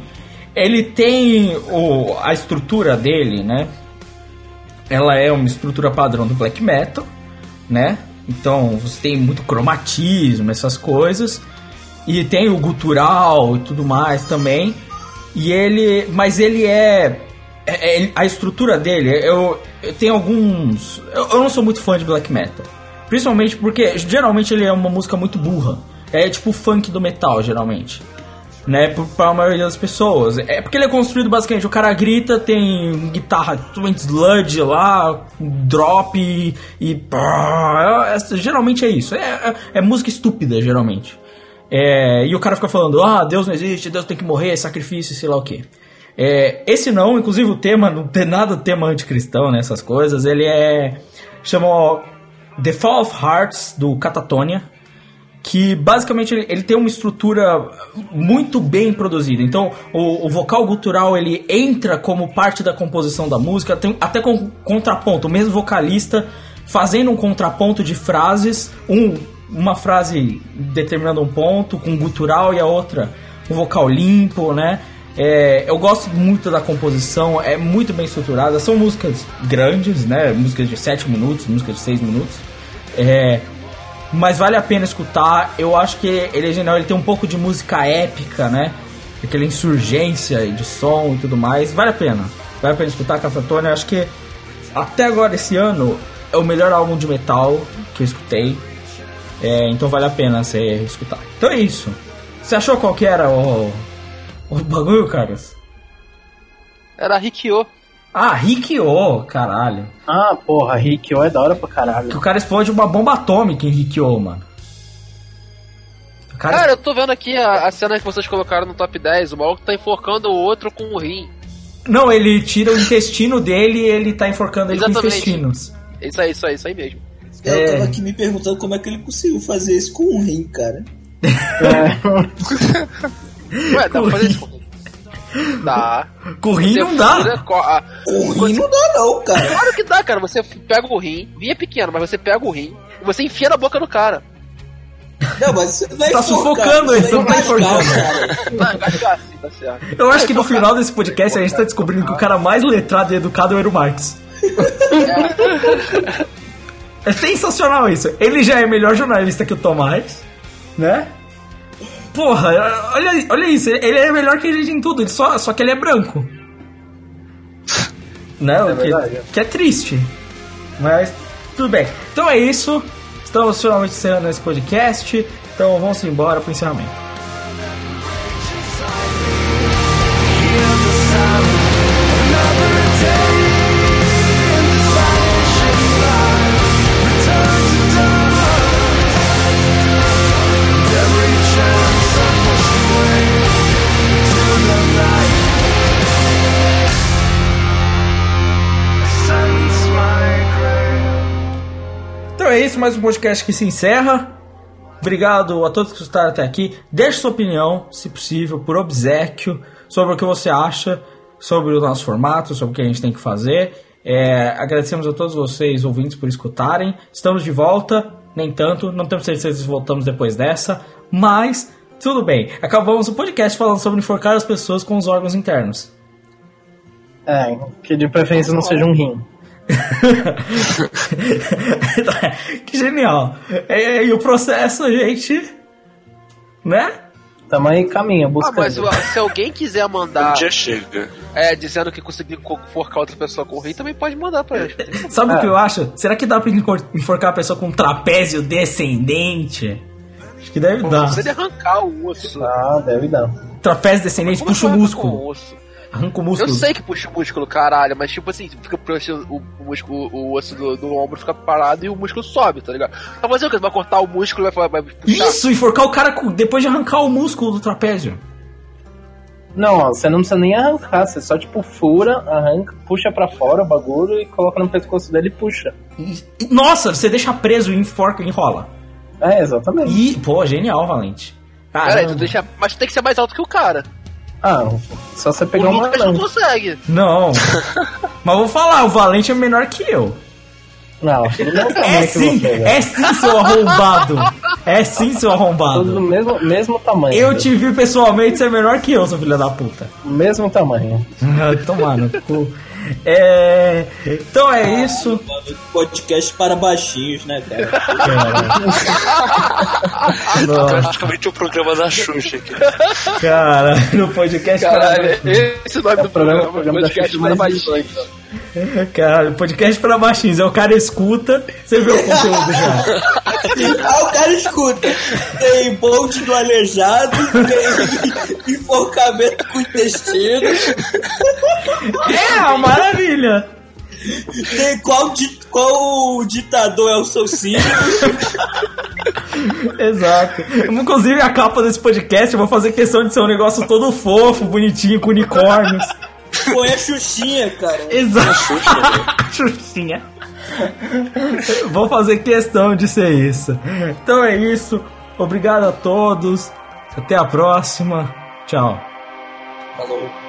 ele tem o, a estrutura dele, né? Ela é uma estrutura padrão do black metal, né? Então você tem muito cromatismo, essas coisas. E tem o gutural e tudo mais também. E ele. Mas ele é. é- é- a estrutura dele, eu, tenho alguns. Eu, eu não sou muito fã de black metal. Principalmente porque geralmente ele é uma música muito burra. É tipo funk do metal, geralmente. Né, por- pra maioria das pessoas. É porque ele é construído basicamente, o cara grita, tem guitarra totalmente sludge lá, drop e. e pá, é- geralmente é isso. É, é- é música estúpida, geralmente. É, e o cara fica falando, ah, Deus não existe, Deus tem que morrer, sacrifício, sei lá o que. Esse não, inclusive o tema, não tem nada tema anticristão nessas coisas, ele é. chama The Fall of Hearts, do Catatonia, que basicamente ele, ele tem uma estrutura muito bem produzida. Então, o, o vocal gutural ele entra como parte da composição da música, tem até com contraponto, o mesmo vocalista fazendo um contraponto de frases, um, uma frase determinando um ponto com gutural e a outra um vocal limpo, né? É, eu gosto muito da composição, é muito bem estruturada. São músicas grandes, né? Músicas de 7 minutos, músicas de 6 minutos. É, mas vale a pena escutar. Eu acho que ele é genial, ele tem um pouco de música épica, né? Aquela insurgência de som e tudo mais. Vale a pena. Vale a pena escutar Catatone. Eu acho que até agora esse ano é o melhor álbum de metal que eu escutei. É, então vale a pena você escutar. Então é isso. Você achou qual que era o, o bagulho, caras? Era Rikyo. Ah, Rikyo, caralho. Ah, porra, Rikyo é da hora pra Que caralho. o cara explode uma bomba atômica em Rikyo, mano. Cara, Cara, eu tô vendo aqui a, a cena que vocês colocaram no top 10. O maluco tá enforcando o outro com o rim. Não, ele tira o intestino dele e ele tá enforcando ele com intestinos. Isso aí, isso aí, isso aí mesmo. Eu É. tava aqui me perguntando como é que ele conseguiu fazer isso com um rim, cara. *laughs* *laughs* *laughs* Ué, dá pra fazer isso com? Dá. Com rim Você não dá. co- a- Com rim não dá não, cara. Claro que dá, cara. Você pega o rim, é pequeno, mas você pega o rim e você enfia na boca do cara. Não, mas você não é Tá enforcar, sufocando ele, você você não tá enforcando. assim, tá. Eu acho que no final desse podcast a gente tá descobrindo que o cara mais letrado e educado é o Marx. É sensacional isso. Ele já é melhor jornalista que o Tomás, né? Porra, olha, olha isso. Ele é melhor que a gente em tudo, ele só, só que ele é branco. *laughs* Né? O que, verdade. que é triste. Mas tudo bem. Então é isso. Estamos finalmente encerrando esse podcast. Então vamos embora pro encerramento. Então é isso, mais um podcast que se encerra. Obrigado a todos que escutaram até aqui. Deixe sua opinião, se possível, por obsequio, sobre o que você acha sobre o nosso formato, sobre o que a gente tem que fazer. É, agradecemos a todos vocês, ouvintes, por escutarem. Estamos de volta, nem tanto, não temos certeza se voltamos depois dessa, mas tudo bem. Acabamos o podcast falando sobre enforcar as pessoas com os órgãos internos. É, que de preferência não seja um rim. Que genial. É, e o processo, a gente. Né? Tamo aí caminho, Ah, buscando. mas o- se alguém quiser mandar Um dia chega. é, dizendo que conseguiu co- enforcar outra pessoa com o rim, também pode mandar pra eles. *laughs* Sabe o É. que eu acho? Será que dá pra enforcar a pessoa com um trapézio descendente? Acho que deve dar. Se ele arrancar o osso. Ah, deve dar. Trapézio descendente puxa o músculo. O? Arranca o Eu músculo. sei que puxa o músculo, caralho, mas tipo assim, fica o, o músculo, o osso do, do ombro fica parado e o músculo sobe, tá ligado? Vai fazer o quê? Vai cortar o músculo e vai, vai puxar? Isso, enforcar o cara depois de arrancar o músculo do trapézio. Não, ó, você não precisa nem arrancar, você só tipo fura, arranca, puxa pra fora o bagulho e coloca no pescoço dele e puxa. Nossa, você deixa preso e enforca e enrola. É, exatamente. E, pô, genial, Valente. Caramba. tu deixa, mas tu tem que ser mais alto que o cara. Ah, só você O pegar uma Lucas não consegue. Não. *laughs* Mas vou falar, o Valente é menor que eu. Não, não é o É sim, é sim, seu arrombado. É sim, seu Todos do arrombado. mesmo, mesmo tamanho. Eu te vi pessoalmente, você é menor que eu, seu filho da puta. Mesmo tamanho. *laughs* Tomar no cu. É... Então é isso. Podcast para baixinhos, né, cara? Praticamente o programa da Xuxa aqui. Cara, no podcast Caralho, para esse nome do programa- programa, programa da Xuxa para baixinhos. *laughs* Caralho, podcast para baixinhos. É o cara escuta, você vê o conteúdo já. *laughs* Ah, o cara escuta. Tem bonde do aleijado, tem *laughs* enforcamento com intestino, É uma maravilha. tem qual, qual ditador é o seu signo. Exato. Inclusive, a capa desse podcast eu vou fazer questão de ser um negócio todo fofo, bonitinho, com unicórnios. Põe a Xuxinha, cara. *laughs* Exato. *laughs* Xuxinha. Vou fazer questão de ser isso. Então é isso. Obrigado a todos. Até a próxima. Tchau. Falou.